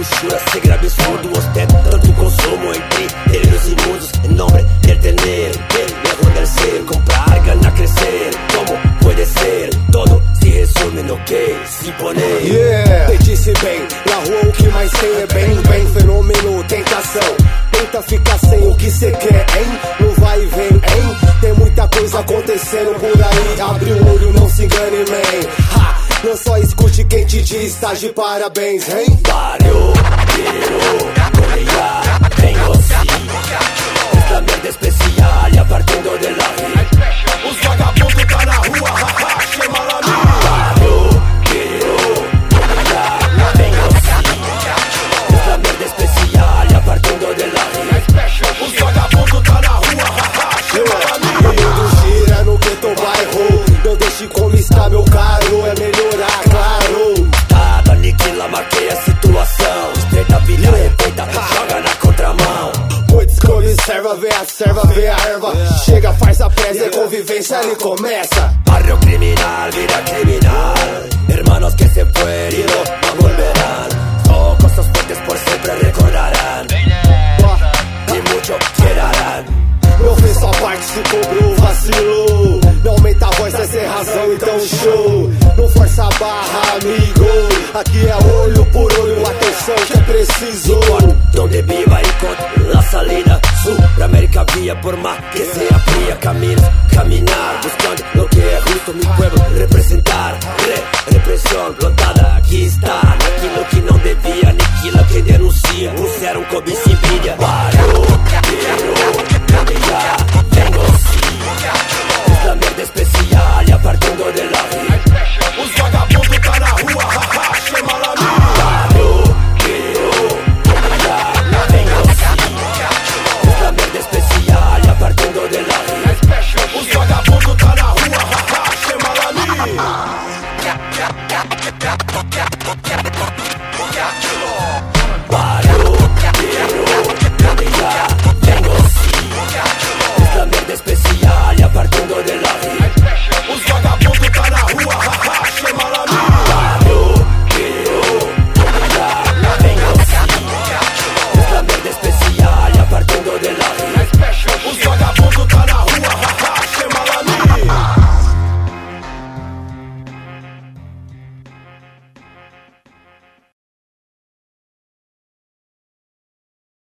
luxúria, segredo absurdo Ostento tanto consumo entre delírios imundos Em nome del tener, del del ser Comprar, ganar, crescer Como puede ser? Todo se resume no que se poner Yeah, te disse bem, na rua o que mais tem é bem, bem, fenômeno, tentação. Tenta ficar sem o que cê quer, hein? Não vai e vem, hein? Tem muita coisa acontecendo por aí. Abre o olho, não se engane, man. Ha! Não só escute quem te diz, tá de parabéns, hein? Barrio, quiero, Corea, vengo sí Es la mierda especial y a partiendo de la Os vagabundos tá na rua, haha, chama lá Barrio, quiero, Corea, vengo sí Es la mierda especial y a partiendo de la Os vagabundos tá na rua, haha, chama lá O mundo gira no gueto bairro. Não deixe como está, meu caro. A serva, vê a erva. Chega, faz a presa e convivência ali começa. Barrio criminal, vida criminal Hermanos que se fueron no volverán Son cosas fuertes por siempre recordarán Y mucho quedarán Meu fez sua parte, se cobrou, vacilou. Não aumenta a voz, essa é razão, então show. força barra, amigo. Aqui é olho por olho, atenção que é preciso. Donde viva encontro la salida. Sur América vía por mar que se fría. Caminos, caminar, buscando lo que es justo. Mi pueblo representar. Re, represión plantada. Aquí está, aquilo que no debía, ni aquilo que denuncia. Pusieron cobiça y envidia. Paro, quiero, ya, tengo sí. Es la especial, y apartando de la